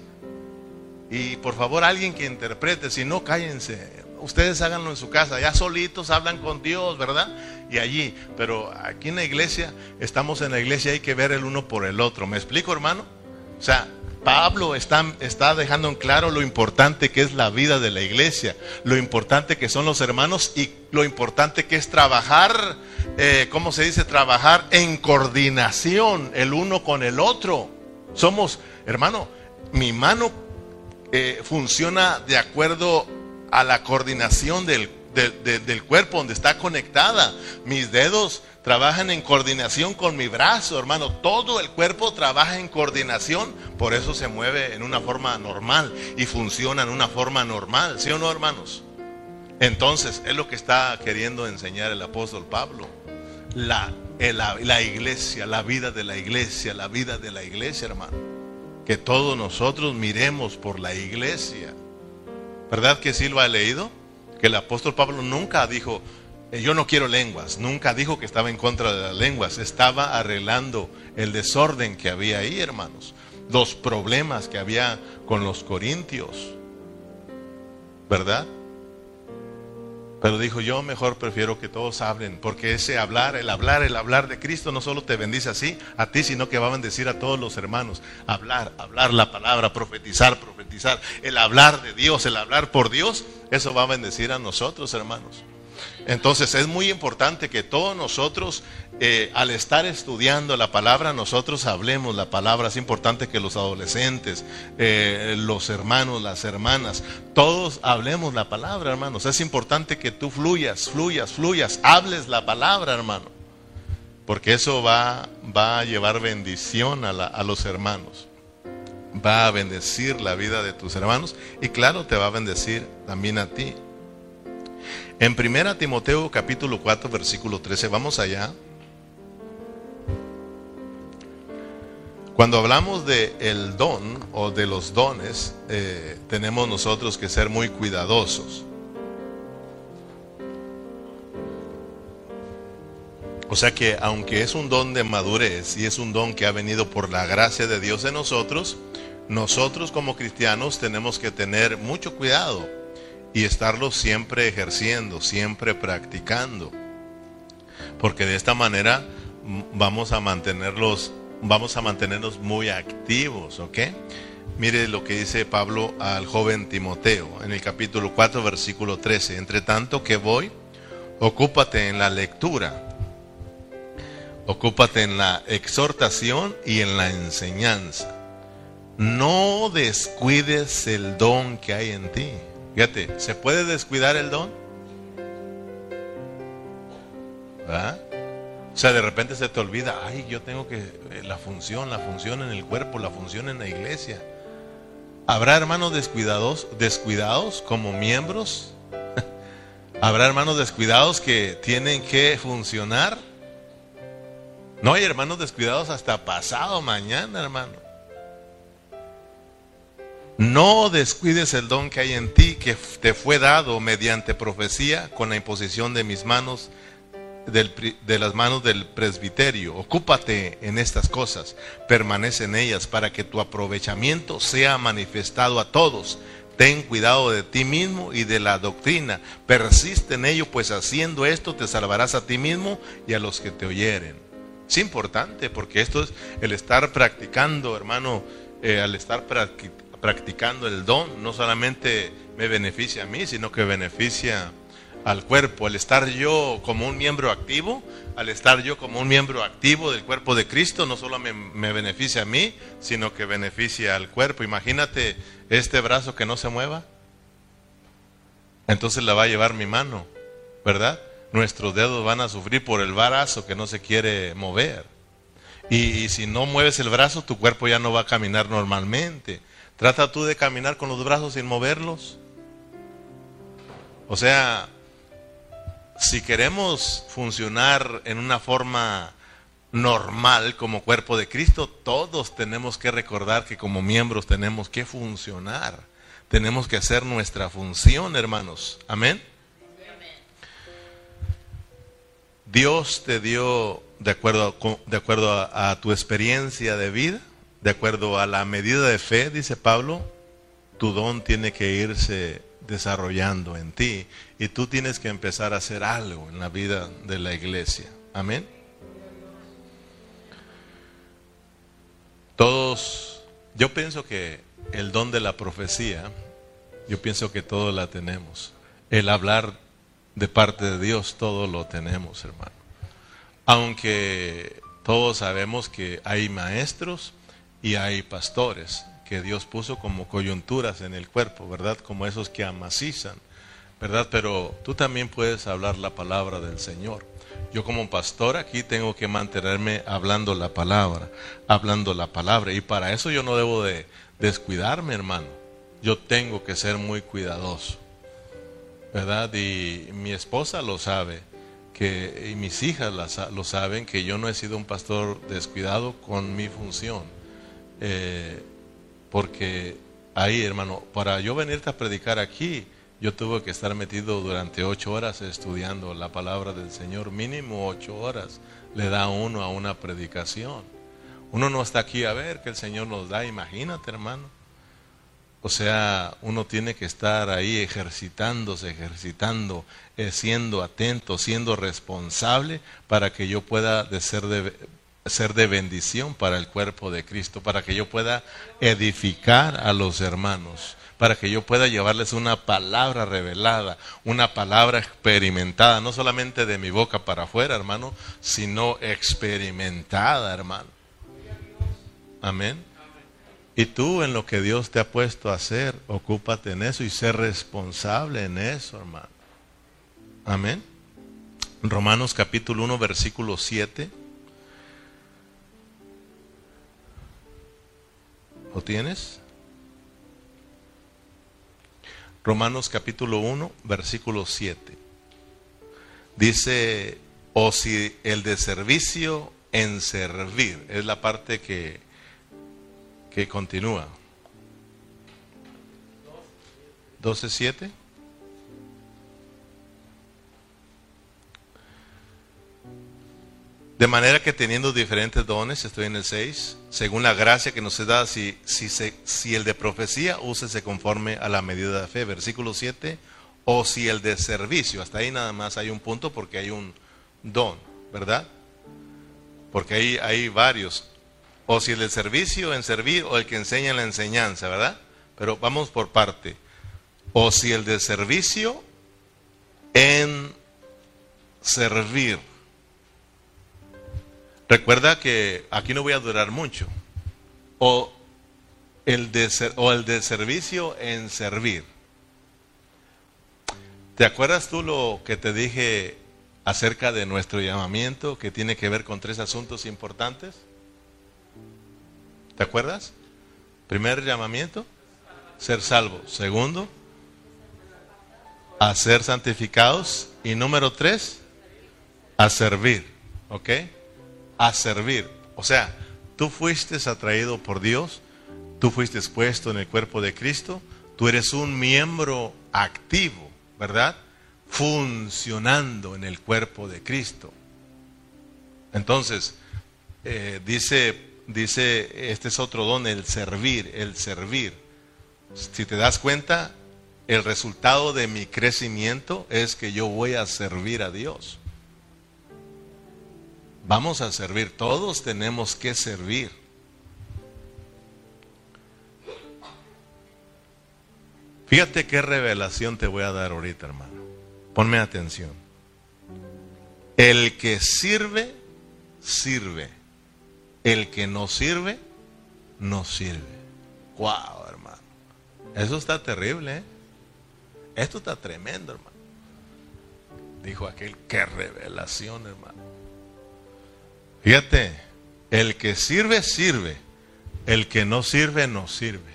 Y por favor, alguien que interprete, si no, cállense. Ustedes háganlo en su casa, ya solitos hablan con Dios, ¿verdad? Y allí, pero aquí en la iglesia, estamos en la iglesia, hay que ver el uno por el otro. ¿Me explico, hermano? O sea, Pablo está, dejando en claro lo importante que es la vida de la iglesia, lo importante que son los hermanos y lo importante que es trabajar, eh, ¿cómo se dice? Trabajar en coordinación el uno con el otro. Somos, hermano, mi mano eh, funciona de acuerdo a la coordinación del, del cuerpo donde está conectada. Mis dedos trabajan en coordinación con mi brazo, hermano. Todo el cuerpo trabaja en coordinación, por eso se mueve en una forma normal y funciona en una forma normal, ¿sí o no, hermanos? Entonces, es lo que está queriendo enseñar el apóstol Pablo. La, la, iglesia, la vida de la iglesia, la vida de la iglesia, hermano. Que todos nosotros miremos por la iglesia. ¿Verdad que sí lo ha leído? Que el apóstol Pablo nunca dijo, eh, yo no quiero lenguas, nunca dijo que estaba en contra de las lenguas, estaba arreglando el desorden que había ahí, hermanos, los problemas que había con los corintios, ¿verdad? Pero dijo, yo mejor prefiero que todos hablen, porque ese hablar, el hablar, el hablar de Cristo no solo te bendice así, a ti, sino que va a bendecir a todos los hermanos. Hablar, hablar la palabra, profetizar, profetizar, el hablar de Dios, el hablar por Dios, eso va a bendecir a nosotros, hermanos. Entonces es muy importante que todos nosotros, eh, al estar estudiando la palabra, nosotros hablemos la palabra. Es importante que los adolescentes, eh, los hermanos, las hermanas, todos hablemos la palabra, hermanos. Es importante que tú fluyas, fluyas, fluyas, hables la palabra, hermano. Porque eso va, a llevar bendición a, a los hermanos. Va a bendecir la vida de tus hermanos y claro, te va a bendecir también a ti. En 1 Timoteo capítulo 4 versículo 13, vamos allá. Cuando hablamos de el don o de los dones, eh, tenemos nosotros que ser muy cuidadosos. O sea que aunque es un don de madurez y es un don que ha venido por la gracia de Dios en nosotros, nosotros como cristianos tenemos que tener mucho cuidado y estarlo siempre ejerciendo, siempre practicando. Porque de esta manera vamos a mantenerlos, vamos a mantenernos muy activos, ¿ok? Mire lo que dice Pablo al joven Timoteo en el capítulo 4, versículo 13. Entre tanto que voy, ocúpate en la lectura, ocúpate en la exhortación y en la enseñanza. No descuides el don que hay en ti. Fíjate, ¿se puede descuidar el don? ¿verdad? O sea, de repente se te olvida, ay, yo tengo que, eh, la función, la función en el cuerpo, la función en la iglesia. ¿Habrá hermanos descuidados, descuidados como miembros? ¿Habrá hermanos descuidados que tienen que funcionar? No hay hermanos descuidados hasta pasado mañana, hermano. No descuides el don que hay en ti, que te fue dado mediante profecía con la imposición de mis manos, de las manos del presbiterio. Ocúpate en estas cosas, permanece en ellas para que tu aprovechamiento sea manifestado a todos. Ten cuidado de ti mismo y de la doctrina. Persiste en ello, pues haciendo esto te salvarás a ti mismo y a los que te oyeren. Es importante porque esto es el estar practicando, hermano, eh, al estar practicando el don, no solamente me beneficia a mí, sino que beneficia al cuerpo. Al estar yo como un miembro activo, al estar yo como un miembro activo del cuerpo de Cristo, no solo me, beneficia a mí, sino que beneficia al cuerpo. Imagínate este brazo que no se mueva. Entonces la va a llevar mi mano, ¿verdad? nuestros dedos van a sufrir por el brazo que no se quiere mover. Y, si no mueves el brazo, tu cuerpo ya no va a caminar normalmente. Trata tú de caminar con los brazos sin moverlos. O sea, si queremos funcionar en una forma normal como cuerpo de Cristo, todos tenemos que recordar que como miembros tenemos que funcionar. Tenemos que hacer nuestra función, hermanos. Amén. Dios te dio, de acuerdo, de acuerdo a, tu experiencia de vida, de acuerdo a la medida de fe, dice Pablo, tu don tiene que irse desarrollando en ti y tú tienes que empezar a hacer algo en la vida de la iglesia. Amén. Todos, yo pienso que el don de la profecía, yo pienso que todos la tenemos. El hablar de parte de Dios todo lo tenemos, hermano. Aunque todos sabemos que hay maestros y hay pastores que Dios puso como coyunturas en el cuerpo, ¿verdad? Como esos que amacizan, ¿verdad? Pero tú también puedes hablar la palabra del Señor. Yo como pastor aquí tengo que mantenerme hablando la palabra, hablando la palabra. Y para eso yo no debo de descuidarme, hermano. Yo tengo que ser muy cuidadoso. ¿verdad? Y mi esposa lo sabe, que, y mis hijas lo saben, que yo no he sido un pastor descuidado con mi función. Eh, porque ahí, hermano, para yo venirte a predicar aquí, yo tuve que estar metido durante ocho horas estudiando la palabra del Señor, mínimo ocho horas le da uno a una predicación. Uno no está aquí a ver que el Señor nos da, imagínate, hermano. O sea, uno tiene que estar ahí ejercitándose, ejercitando, eh, siendo atento, siendo responsable para que yo pueda de ser, de, ser de bendición para el cuerpo de Cristo, para que yo pueda edificar a los hermanos, para que yo pueda llevarles una palabra revelada, una palabra experimentada, no solamente de mi boca para afuera, hermano, sino experimentada, hermano. Amén. Y tú en lo que Dios te ha puesto a hacer, ocúpate en eso y sé responsable en eso, hermano. Amén. Romanos capítulo 1, versículo 7. ¿Lo tienes? Romanos capítulo 1, versículo 7. Dice, o si el de servicio en servir, es la parte que que continúa. 12.7. De manera que teniendo diferentes dones, estoy en el 6, según la gracia que nos da, si, si, si el de profecía, úsese conforme a la medida de fe. Versículo 7, o si el de servicio, hasta ahí nada más hay un punto porque hay un don, ¿verdad? Porque ahí hay varios. O si el del servicio en servir o el que enseña en la enseñanza, ¿verdad? Pero vamos por parte. O si el de servicio en servir. Recuerda que aquí no voy a durar mucho. O el de, o el de servicio en servir. ¿Te acuerdas tú lo que te dije acerca de nuestro llamamiento que tiene que ver con tres asuntos importantes? ¿Te acuerdas? Primer llamamiento, ser salvo. Segundo, a ser santificados. Y número tres, a servir. ¿Ok? A servir. O sea, tú fuiste atraído por Dios Tú fuiste expuesto en el cuerpo de Cristo, tú eres un miembro activo, ¿verdad? Funcionando en el cuerpo de Cristo. Entonces, eh, dice, dice, este es otro don, el servir, el servir. Si te das cuenta, el resultado de mi crecimiento es que yo voy a servir a Dios. Vamos a servir, todos tenemos que servir. Fíjate qué revelación te voy a dar ahorita, hermano. Ponme atención. El que sirve, sirve. El que no sirve, no sirve. Wow, hermano. Eso está terrible, ¿eh? Esto está tremendo, hermano. Dijo aquel, qué revelación, hermano. Fíjate, el que sirve, sirve. El que no sirve, no sirve.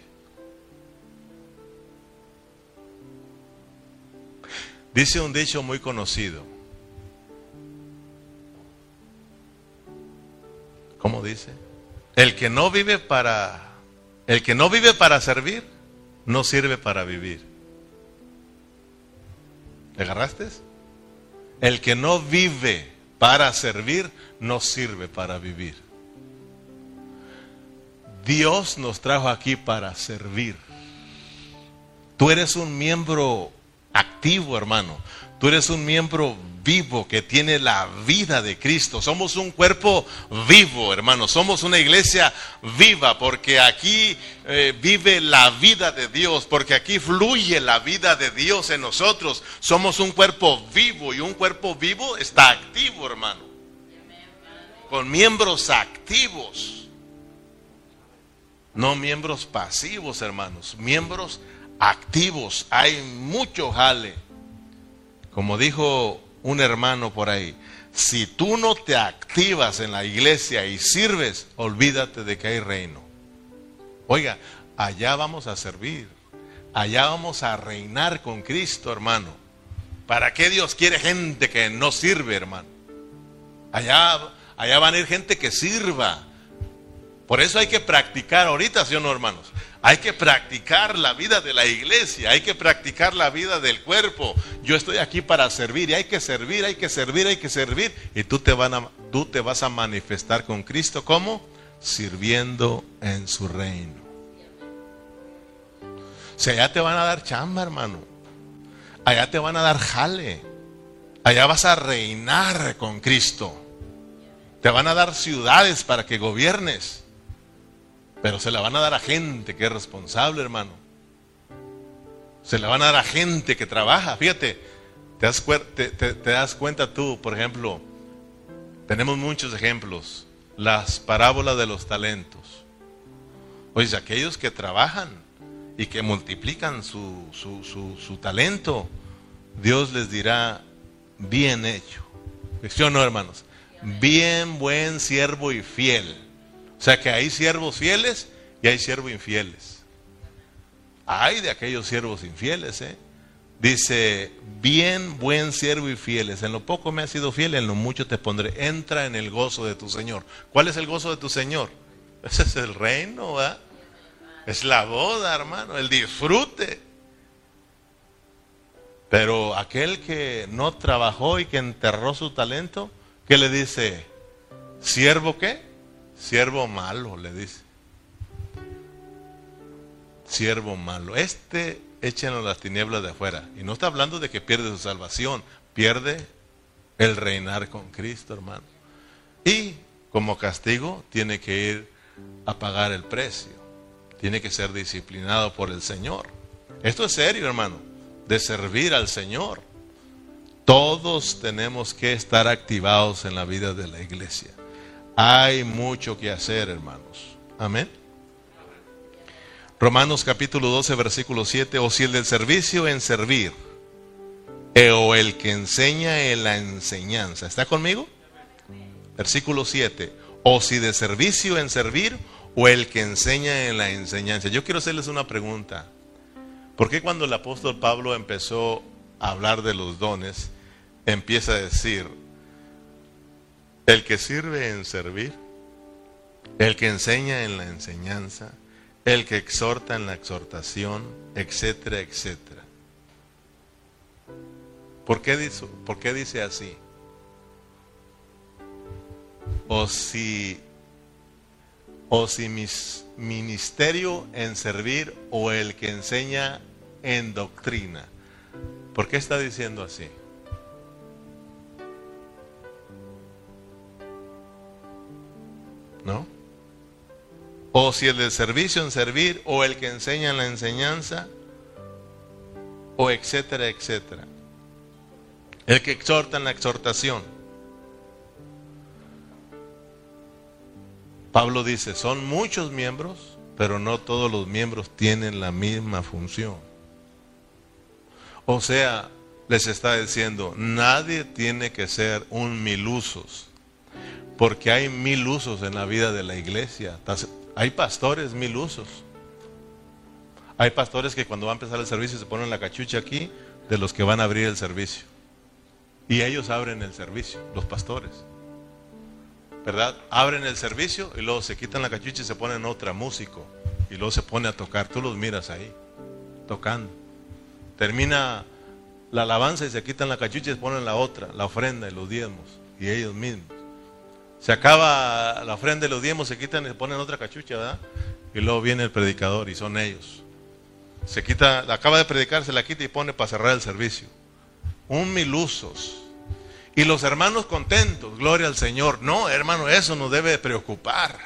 Dice un dicho muy conocido. ¿Cómo dice? El que no vive para el que no vive para servir no sirve para vivir. ¿Le agarraste? El que no vive para servir no sirve para vivir. Dios nos trajo aquí para servir. Tú eres un miembro activo, hermano. Tú eres un miembro vivo que tiene la vida de Cristo. Somos un cuerpo vivo, hermano. Somos una iglesia viva porque aquí eh, vive la vida de Dios, porque aquí fluye la vida de Dios en nosotros. Somos un cuerpo vivo y un cuerpo vivo está activo, hermano. Con miembros activos. No miembros pasivos, hermanos. Miembros activos. Hay mucho jale. Como dijo un hermano por ahí, si tú no te activas en la iglesia y sirves, olvídate de que hay reino. Oiga, allá vamos a servir. Allá vamos a reinar con Cristo, hermano. ¿Para qué Dios quiere gente que no sirve, hermano? Allá, allá van a ir gente que sirva. Por eso hay que practicar ahorita, ¿sí o no, hermanos? Hay que practicar la vida de la iglesia, hay que practicar la vida del cuerpo. Yo estoy aquí para servir y hay que servir, hay que servir, hay que servir. Y tú te, vas a manifestar con Cristo como sirviendo en su reino. O sea, allá te van a dar chamba, hermano. Allá te van a dar jale. Allá vas a reinar con Cristo. Te van a dar ciudades para que gobiernes. Pero se la van a dar a gente que es responsable, hermano. Se la van a dar a gente que trabaja. Fíjate, te das, te, das cuenta tú, por ejemplo, tenemos muchos ejemplos. Las parábolas de los talentos. Oye, aquellos que trabajan y que multiplican su, su, su, talento, Dios les dirá, bien hecho. ¿Sí o no, hermanos? Bien, buen siervo y fiel. O sea que hay siervos fieles y hay siervos infieles. Hay de aquellos siervos infieles, ¿eh? Dice, bien buen siervo y fieles. En lo poco me has sido fiel, en lo mucho te pondré. Entra en el gozo de tu Señor. ¿Cuál es el gozo de tu Señor? Ese es el reino, ¿verdad? Es la boda, hermano, el disfrute. Pero aquel que no trabajó y que enterró su talento, ¿qué le dice? ¿Siervo qué? Siervo malo, le dice. Siervo malo. Este échenlo las tinieblas de afuera. Y no está hablando de que pierde su salvación, pierde el reinar con Cristo, hermano. Y como castigo tiene que ir a pagar el precio. Tiene que ser disciplinado por el Señor. Esto es serio, hermano, de servir al Señor. Todos tenemos que estar activados en la vida de la iglesia. Hay mucho que hacer, hermanos. Amén. Romanos capítulo 12, versículo 7, o si el del servicio en servir, e o el que enseña en la enseñanza. ¿Está conmigo? Versículo 7, o si de servicio en servir, o el que enseña en la enseñanza. Yo quiero hacerles una pregunta. ¿Por qué cuando el apóstol Pablo empezó a hablar de los dones, empieza a decir, el que sirve en servir, el que enseña en la enseñanza, el que exhorta en la exhortación, etcétera, etcétera. ¿Por qué dice, así? O si, o si mis ministerio en servir o el que enseña en doctrina. ¿Por qué está diciendo así? ¿No? O si el de servicio en servir, o el que enseña en la enseñanza, o etcétera, etcétera. El que exhorta en la exhortación. Pablo dice, son muchos miembros, pero no todos los miembros tienen la misma función. O sea, les está diciendo, nadie tiene que ser un mil usos, porque hay mil usos en la vida de la iglesia. Hay pastores mil usos. Hay pastores que cuando va a empezar el servicio se ponen la cachucha aquí de los que van a abrir el servicio. Y ellos abren el servicio, los pastores. ¿Verdad? Abren el servicio y luego se quitan la cachucha y se ponen otra músico. Y luego se pone a tocar. Tú los miras ahí, tocando. Termina la alabanza y se quitan la cachucha y se ponen la otra, la ofrenda y los diezmos. Y ellos mismos. Se acaba la ofrenda y los diezmos, se quitan y se ponen otra cachucha, ¿verdad? Y luego viene el predicador y son ellos. Se quita, acaba de predicar, se la quita y pone para cerrar el servicio. Un mil usos. Y los hermanos contentos, gloria al Señor. No, hermano, eso nos debe preocupar.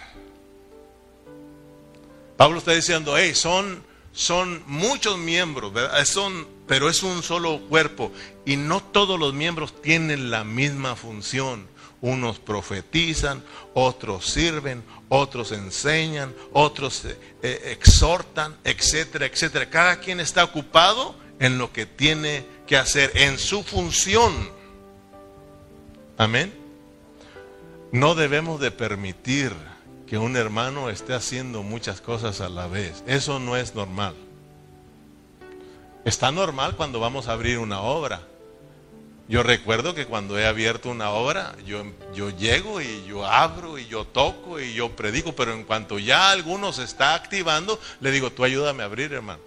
Pablo está diciendo, hey, son, son muchos miembros, ¿verdad? Son, pero es un solo cuerpo. Y no todos los miembros tienen la misma función. Unos profetizan, otros sirven, otros enseñan, otros eh, eh, exhortan, etcétera, etcétera. Cada quien está ocupado en lo que tiene que hacer, en su función. Amén. No debemos de permitir que un hermano esté haciendo muchas cosas a la vez. Eso no es normal. Está normal cuando vamos a abrir una obra. Yo recuerdo que cuando he abierto una obra, yo, yo llego y yo abro y yo toco y yo predico, pero en cuanto ya alguno se está activando, le digo, tú ayúdame a abrir, hermano.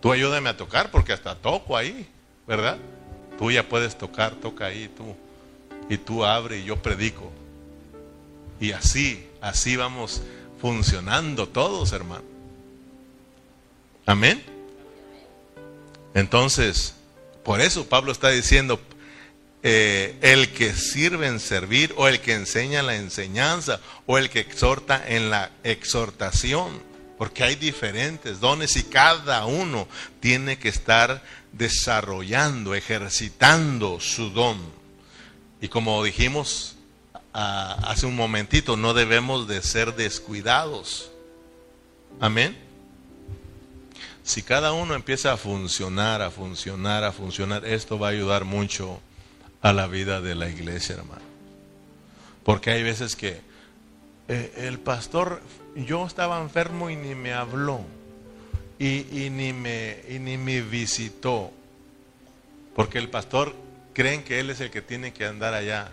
Tú ayúdame a tocar porque hasta toco ahí, ¿verdad? Tú ya puedes tocar, toca ahí tú. Y tú abre y yo predico. Y así, así vamos funcionando todos, hermano. Amén. Entonces, por eso Pablo está diciendo, eh, el que sirve en servir o el que enseña la enseñanza o el que exhorta en la exhortación, porque hay diferentes dones y cada uno tiene que estar desarrollando, ejercitando su don. Y como dijimos hace un momentito, no debemos de ser descuidados. Amén. Si cada uno empieza a funcionar, a funcionar, a funcionar, esto va a ayudar mucho a la vida de la iglesia, hermano. Porque hay veces que eh, el pastor, yo estaba enfermo y ni me habló y, ni me, y ni me visitó. Porque el pastor creen que él es el que tiene que andar allá,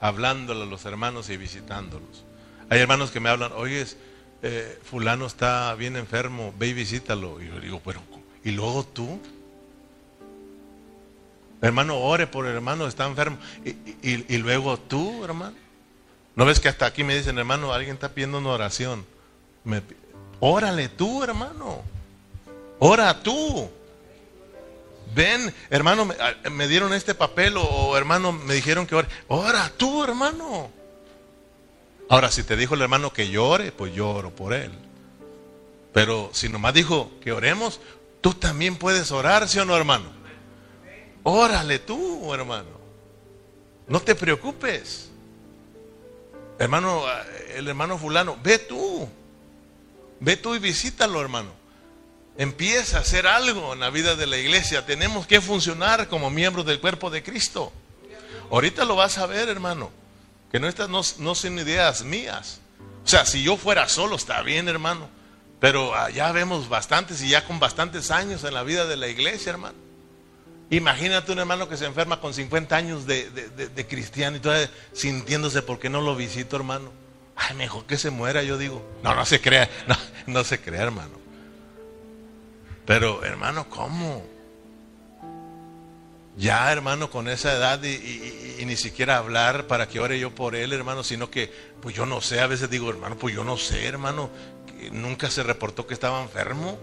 hablándole a los hermanos y visitándolos. Hay hermanos que me hablan, oye, eh, fulano está bien enfermo, ve y visítalo. Y yo digo, pero, ¿y luego tú? Hermano, ore por el hermano, está enfermo. Y, y, luego tú, hermano. ¿No ves que hasta aquí me dicen, hermano, alguien está pidiendo una oración? Órale tú, hermano. Ora tú. Ven, hermano, ah, me, dieron este papel o, hermano, me dijeron que ore. Ora tú, hermano. Ahora, si te dijo el hermano que llore, pues lloro por él. Pero si nomás dijo que oremos, tú también puedes orar, ¿sí o no, hermano? Órale tú, hermano. No te preocupes. Hermano, ah, el hermano fulano, ve tú. Ve tú y visítalo, hermano. Empieza a hacer algo en la vida de la iglesia. Tenemos que funcionar como miembros del cuerpo de Cristo. Ahorita lo vas a ver, hermano. Que no, estas no, son ideas mías. O sea, si yo fuera solo, está bien, hermano. Pero ya vemos bastantes y ya con bastantes años en la vida de la iglesia, hermano. Imagínate un hermano que se enferma con 50 años de, cristiano y todavía sintiéndose porque no lo visito, hermano. Ay, mejor que se muera, yo digo. No, no se crea, no, no se crea, hermano. Pero, hermano, ¿cómo? Ya, hermano, con esa edad y, ni siquiera hablar para que ore yo por él, hermano, sino que, pues yo no sé, a veces digo, hermano, pues yo no sé, hermano, nunca se reportó que estaba enfermo.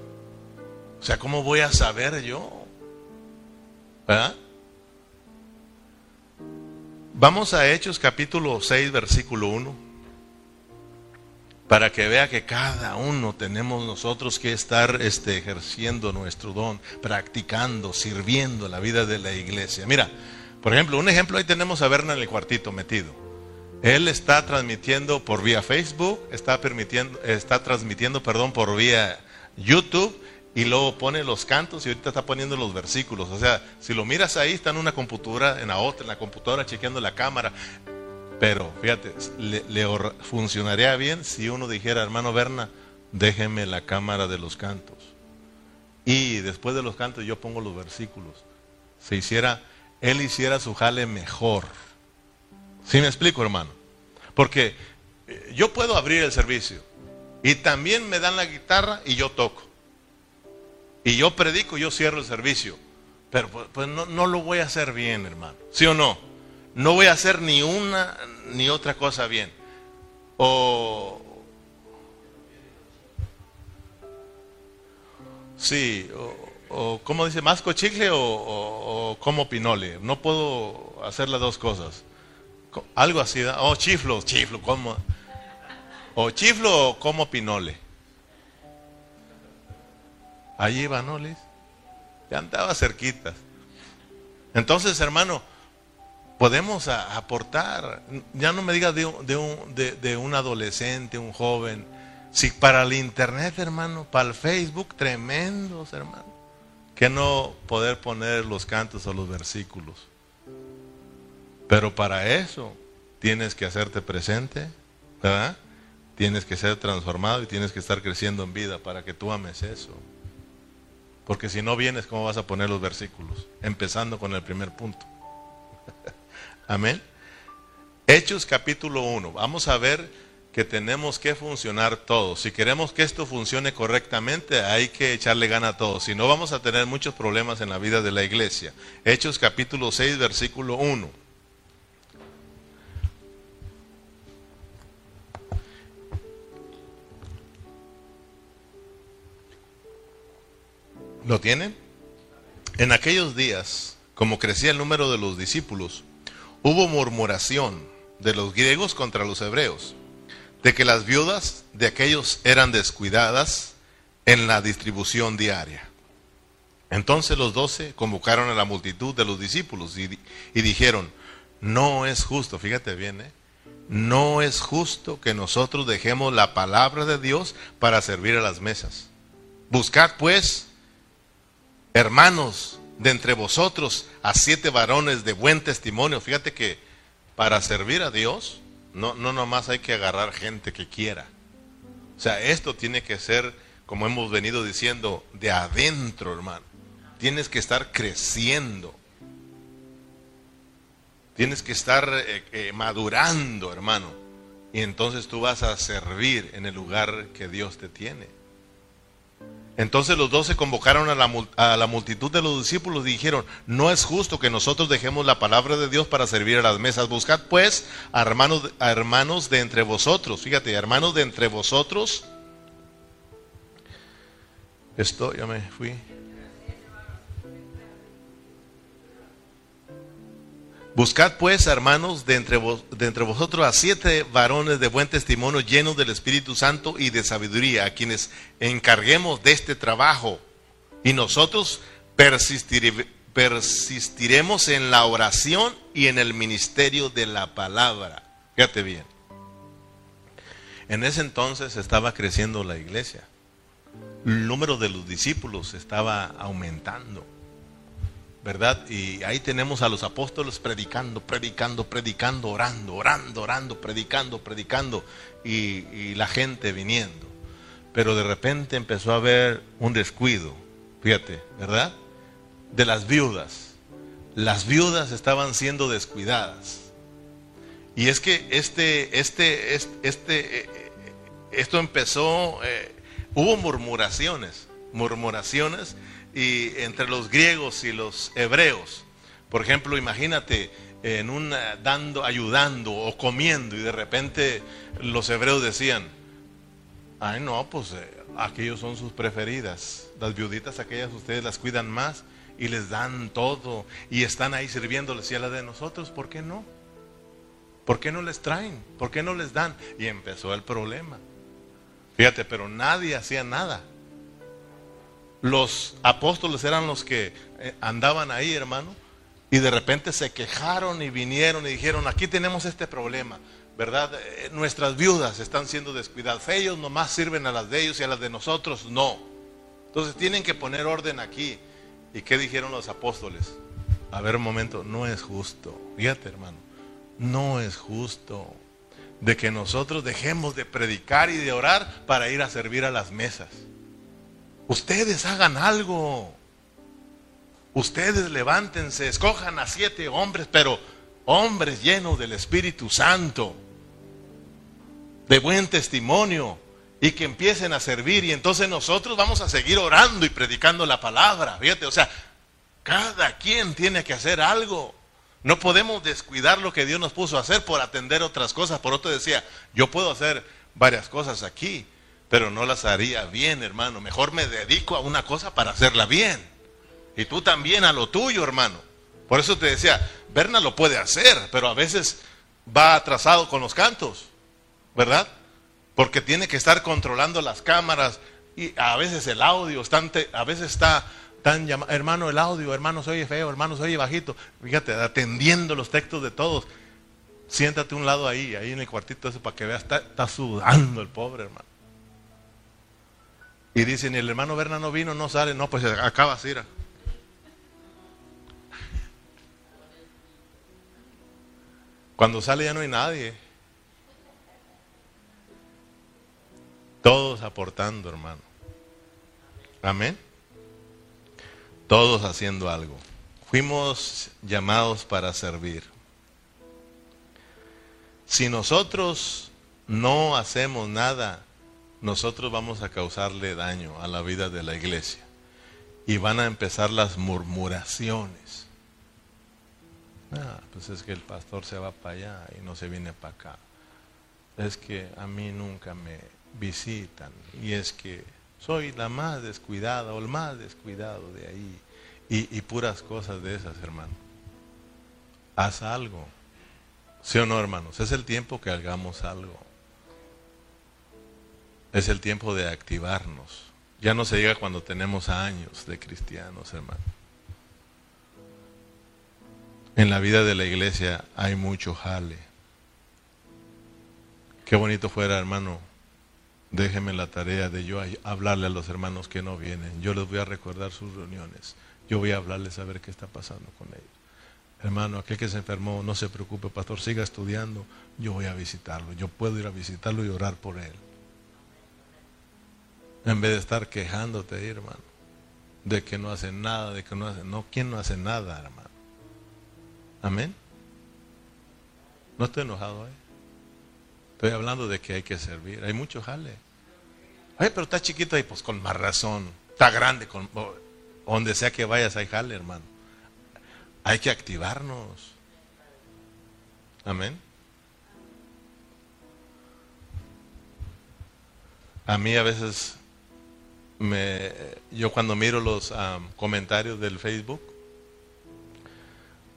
O sea, ¿cómo voy a saber yo? ¿Verdad? Vamos a Hechos capítulo 6, versículo 1, para que vea que cada uno tenemos nosotros que estar este, ejerciendo nuestro don, practicando, sirviendo la vida de la iglesia. Mira, por ejemplo, un ejemplo, ahí tenemos a Berna en el cuartito metido. Él está transmitiendo por vía Facebook, está, permitiendo, está transmitiendo perdón, por vía YouTube y luego pone los cantos y ahorita está poniendo los versículos. O sea, si lo miras ahí, está en una computadora, en la otra, en la computadora chequeando la cámara. Pero fíjate, le, funcionaría bien si uno dijera, hermano Berna, déjeme la cámara de los cantos. Y después de los cantos yo pongo los versículos. Se hiciera, él hiciera su jale mejor. ¿Sí me explico, hermano? Porque eh, yo puedo abrir el servicio y también me dan la guitarra y yo toco. Y yo predico, yo cierro el servicio. Pero pues, pues no, no, lo voy a hacer bien, hermano. ¿Sí o no? No voy a hacer ni una ni otra cosa bien. O... Sí, o, como dice, masco chicle o, como pinole. No puedo hacer las dos cosas. Algo así, o oh, chiflo, chiflo, como... O chiflo o como pinole. Ahí iba, ¿no, Liz? Ya andaba cerquitas. Entonces, hermano, podemos aportar. Ya no me digas de, un, adolescente, un joven. Si para el internet, hermano, para el Facebook, tremendos, hermano. Que no poder poner los cantos o los versículos. Pero para eso tienes que hacerte presente, ¿verdad? Tienes que ser transformado y tienes que estar creciendo en vida para que tú ames eso. Porque si no vienes, ¿cómo vas a poner los versículos? Empezando con el primer punto. Amén. Hechos capítulo 1. Vamos a ver que tenemos que funcionar todos. Si queremos que esto funcione correctamente, hay que echarle gana a todos. Si no, vamos a tener muchos problemas en la vida de la iglesia. Hechos capítulo 6, versículo 1. ¿Lo tienen? En aquellos días, como crecía el número de los discípulos, hubo murmuración de los griegos contra los hebreos, de que las viudas de aquellos eran descuidadas en la distribución diaria. Entonces los doce convocaron a la multitud de los discípulos y, dijeron, no es justo, fíjate bien, ¿eh? no es justo que nosotros dejemos la palabra de Dios para servir a las mesas. Buscad pues hermanos de entre vosotros a siete varones de buen testimonio. Fíjate que para servir a Dios, no, no nomás hay que agarrar gente que quiera. O sea, esto tiene que ser, como hemos venido diciendo, de adentro, hermano. Tienes que estar creciendo. Tienes que estar eh, eh, madurando, hermano. Y entonces tú vas a servir en el lugar que Dios te tiene. Entonces los dos se convocaron a la, multitud de los discípulos y dijeron, no es justo que nosotros dejemos la palabra de Dios para servir a las mesas. Buscad pues a hermanos, a hermanos de entre vosotros. Fíjate, hermanos de entre vosotros. Esto ya me fui. Buscad pues, hermanos, de entre, vosotros a siete varones de buen testimonio, llenos del Espíritu Santo y de sabiduría, a quienes encarguemos de este trabajo. Y nosotros persistiremos en la oración y en el ministerio de la palabra. Fíjate bien. En ese entonces estaba creciendo la iglesia. El número de los discípulos estaba aumentando. ¿Verdad? Y ahí tenemos a los apóstoles predicando, predicando, predicando, orando, orando, orando, predicando, predicando y, la gente viniendo. Pero de repente empezó a haber un descuido, fíjate, ¿verdad? De las viudas. Las viudas estaban siendo descuidadas. Y es que este, este, este, este esto empezó, eh, hubo murmuraciones, murmuraciones y entre los griegos y los hebreos. Por ejemplo, imagínate en un dando, ayudando o comiendo y de repente los hebreos decían, ay no, pues eh, aquellos son sus preferidas, las viuditas aquellas ustedes las cuidan más y les dan todo y están ahí sirviéndoles y a la de nosotros, ¿por qué no? ¿Por qué no les traen? ¿Por qué no les dan? Y empezó el problema. Fíjate, pero nadie hacía nada. Los apóstoles eran los que eh, andaban ahí, hermano, y de repente se quejaron y vinieron y dijeron, aquí tenemos este problema, ¿verdad? Eh, nuestras viudas están siendo descuidadas. Ellos nomás sirven a las de ellos y a las de nosotros no. Entonces tienen que poner orden aquí. ¿Y qué dijeron los apóstoles? A ver un momento, no es justo. Fíjate, hermano, no es justo de que nosotros dejemos de predicar y de orar para ir a servir a las mesas. Ustedes hagan algo. Ustedes levántense, escojan a siete hombres, pero hombres llenos del Espíritu Santo, de buen testimonio, y que empiecen a servir. Y entonces nosotros vamos a seguir orando y predicando la palabra. Fíjate, o sea, cada quien tiene que hacer algo. No podemos descuidar lo que Dios nos puso a hacer por atender otras cosas. Por otro decía, yo puedo hacer varias cosas aquí, pero no las haría bien, hermano. Mejor me dedico a una cosa para hacerla bien. Y tú también a lo tuyo, hermano. Por eso te decía, Berna lo puede hacer, pero a veces va atrasado con los cantos, ¿verdad? Porque tiene que estar controlando las cámaras y a veces el audio, a veces está Tan hermano el audio, hermano soy feo, hermano soy bajito. Fíjate, atendiendo los textos de todos. Siéntate un lado ahí, ahí en el cuartito ese para que veas, está, sudando el pobre hermano. Y dicen, el hermano Berna no vino, no sale, no, pues acaba así. Cuando sale ya no hay nadie. Todos aportando, hermano. Amén todos haciendo algo. Fuimos llamados para servir. Si nosotros no hacemos nada, nosotros vamos a causarle daño a la vida de la iglesia. Y van a empezar las murmuraciones. Ah, pues es que el pastor se va para allá y no se viene para acá. Es que a mí nunca me visitan. Y es que soy la más descuidada o el más descuidado de ahí. Y, puras cosas de esas, hermano. Haz algo. ¿Sí o no, hermanos? Es el tiempo que hagamos algo. Es el tiempo de activarnos. Ya no se llega cuando tenemos años de cristianos, hermano. En la vida de la iglesia hay mucho jale. Qué bonito fuera, hermano, déjeme la tarea de yo hablarle a los hermanos que no vienen. Yo les voy a recordar sus reuniones. Yo voy a hablarles a ver qué está pasando con ellos. Hermano, aquel que se enfermó, no se preocupe, pastor, siga estudiando. Yo voy a visitarlo. Yo puedo ir a visitarlo y orar por él. En vez de estar quejándote, hermano, de que no hace nada, de que no hace. No, ¿quién no hace nada, hermano? Amén. No estoy enojado, ¿eh? Estoy hablando de que hay que servir. Hay mucho jale. Ay, pero está chiquito y pues con más razón. Está grande, con, donde sea que vayas hay jale, hermano. Hay que activarnos. Amén. A mí a veces me, yo cuando miro los comentarios del Facebook,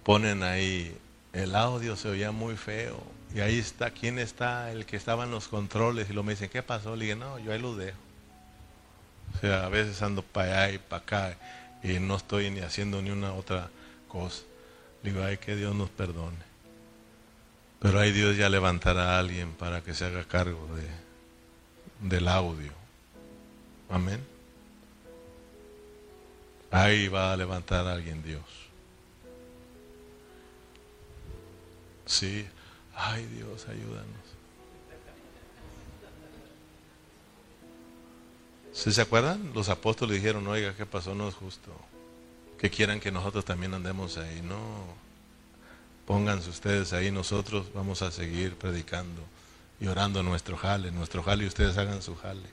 ponen ahí, el audio se oía muy feo y ahí está, ¿quién está? El que estaba en los controles. Y lo me dicen, ¿qué pasó? Le dije, no, yo ahí lo dejo. O sea, a veces ando para allá y para acá y no estoy ni haciendo ni una otra cosa. Digo, ay, que Dios nos perdone. Pero ahí Dios ya levantará a alguien para que se haga cargo de, del audio. Amén. Ahí va a levantar a alguien Dios. Sí, Ay Dios, ayúdanos. ¿Sí se acuerdan? Los apóstoles dijeron, oiga, ¿qué pasó? No es justo. Que quieran que nosotros también andemos ahí. No. Pónganse ustedes ahí, nosotros vamos a seguir predicando y orando nuestro jale, nuestro jale y ustedes hagan su jale.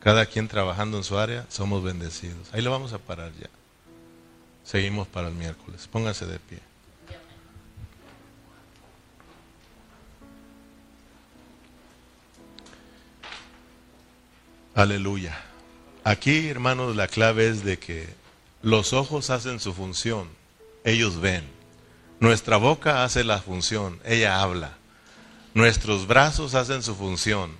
Cada quien trabajando en su área, somos bendecidos. Ahí lo vamos a parar ya. Seguimos para el miércoles. Pónganse de pie. Aleluya. Aquí, hermanos, la clave es de que los ojos hacen su función, ellos ven. Nuestra boca hace la función, ella habla. Nuestros brazos hacen su función,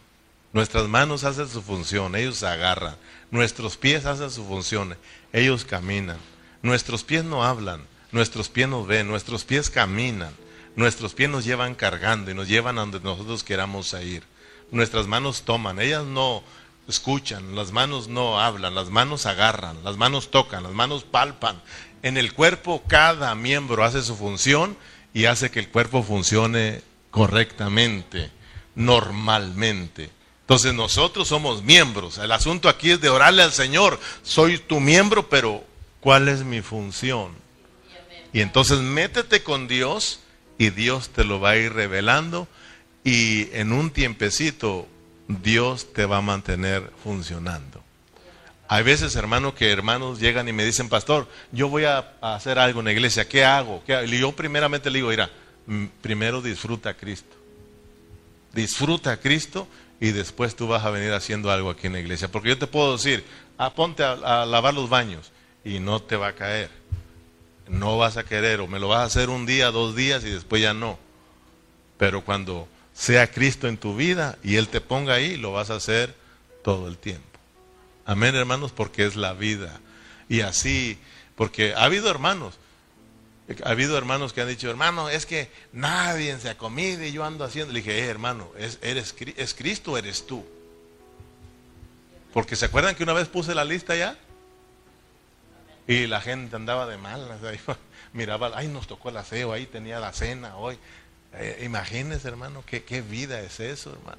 nuestras manos hacen su función, ellos agarran. Nuestros pies hacen su función, ellos caminan. Nuestros pies no hablan, nuestros pies nos ven, nuestros pies caminan. Nuestros pies nos llevan cargando y nos llevan a donde nosotros queramos ir. Nuestras manos toman, ellas no, escuchan, las manos no hablan, las manos agarran, las manos tocan, las manos palpan. En el cuerpo cada miembro hace su función y hace que el cuerpo funcione correctamente, normalmente. Entonces nosotros somos miembros. El asunto aquí es de orarle al Señor. Soy tu miembro, pero ¿cuál es mi función? Y entonces métete con Dios y Dios te lo va a ir revelando y en un tiempecito Dios te va a mantener funcionando. Hay veces, hermano, que hermanos llegan y me dicen, pastor, yo voy a, hacer algo en la iglesia, ¿qué hago? Y yo primeramente le digo, mira, primero disfruta a Cristo. Disfruta a Cristo y después tú vas a venir haciendo algo aquí en la iglesia. Porque yo te puedo decir, ah, ponte a, a lavar los baños y no te va a caer. No vas a querer o me lo vas a hacer un día, dos días y después ya no. Pero cuando sea Cristo en tu vida y Él te ponga ahí, lo vas a hacer todo el tiempo. Amén, hermanos, porque es la vida. Y así, porque ha habido hermanos, ha habido hermanos que han dicho, hermano, es que nadie se ha comido y yo ando haciendo. Le dije, eh, hermano, ¿es, eres, ¿es Cristo eres tú? Porque se acuerdan que una vez puse la lista ya y la gente andaba de mal, miraba, ay, nos tocó el aseo, ahí tenía la cena hoy. Eh, imagínense, hermano, ¿qué, ¿qué vida es eso, hermano.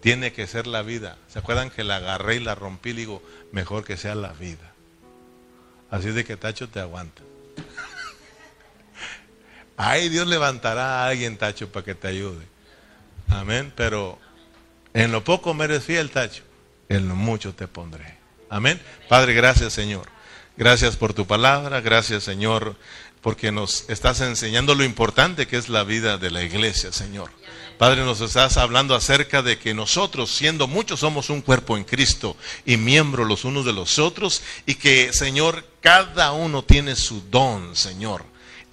Tiene que ser la vida. ¿Se acuerdan que la agarré y la rompí? Le digo, mejor que sea la vida. Así de que Tacho te aguanta. Ay, Dios levantará a alguien, Tacho, para que te ayude. Amén. Pero en lo poco me eres fiel, Tacho. En lo mucho te pondré. Amén. Padre, gracias, Señor. Gracias por tu palabra. Gracias, Señor porque nos estás enseñando lo importante que es la vida de la iglesia, Señor. Padre, nos estás hablando acerca de que nosotros, siendo muchos, somos un cuerpo en Cristo y miembros los unos de los otros, y que, Señor, cada uno tiene su don, Señor.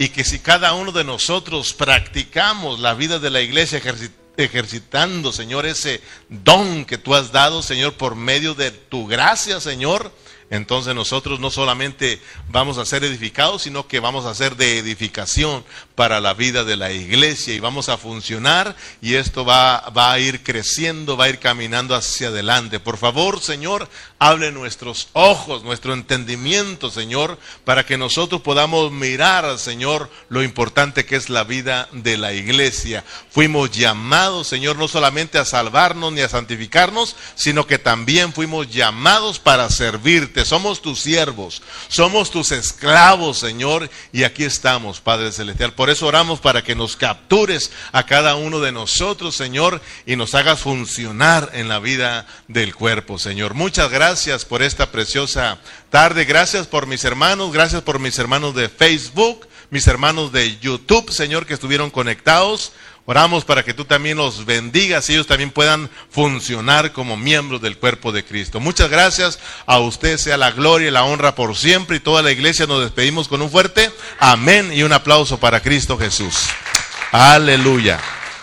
Y que si cada uno de nosotros practicamos la vida de la iglesia ejercitando, Señor, ese don que tú has dado, Señor, por medio de tu gracia, Señor, entonces nosotros no solamente vamos a ser edificados, sino que vamos a ser de edificación para la vida de la iglesia y vamos a funcionar y esto va, va a ir creciendo, va a ir caminando hacia adelante. Por favor, Señor, hable nuestros ojos, nuestro entendimiento, Señor, para que nosotros podamos mirar, Señor, lo importante que es la vida de la iglesia. Fuimos llamados, Señor, no solamente a salvarnos ni a santificarnos, sino que también fuimos llamados para servirte. Somos tus siervos, somos tus esclavos, Señor, y aquí estamos, Padre Celestial. Por eso oramos para que nos captures a cada uno de nosotros, Señor, y nos hagas funcionar en la vida del cuerpo, Señor. Muchas gracias por esta preciosa tarde. Gracias por mis hermanos, gracias por mis hermanos de Facebook, mis hermanos de YouTube, Señor, que estuvieron conectados. Oramos para que tú también los bendigas y ellos también puedan funcionar como miembros del cuerpo de Cristo. Muchas gracias. A usted sea la gloria y la honra por siempre y toda la iglesia nos despedimos con un fuerte amén y un aplauso para Cristo Jesús. Aleluya.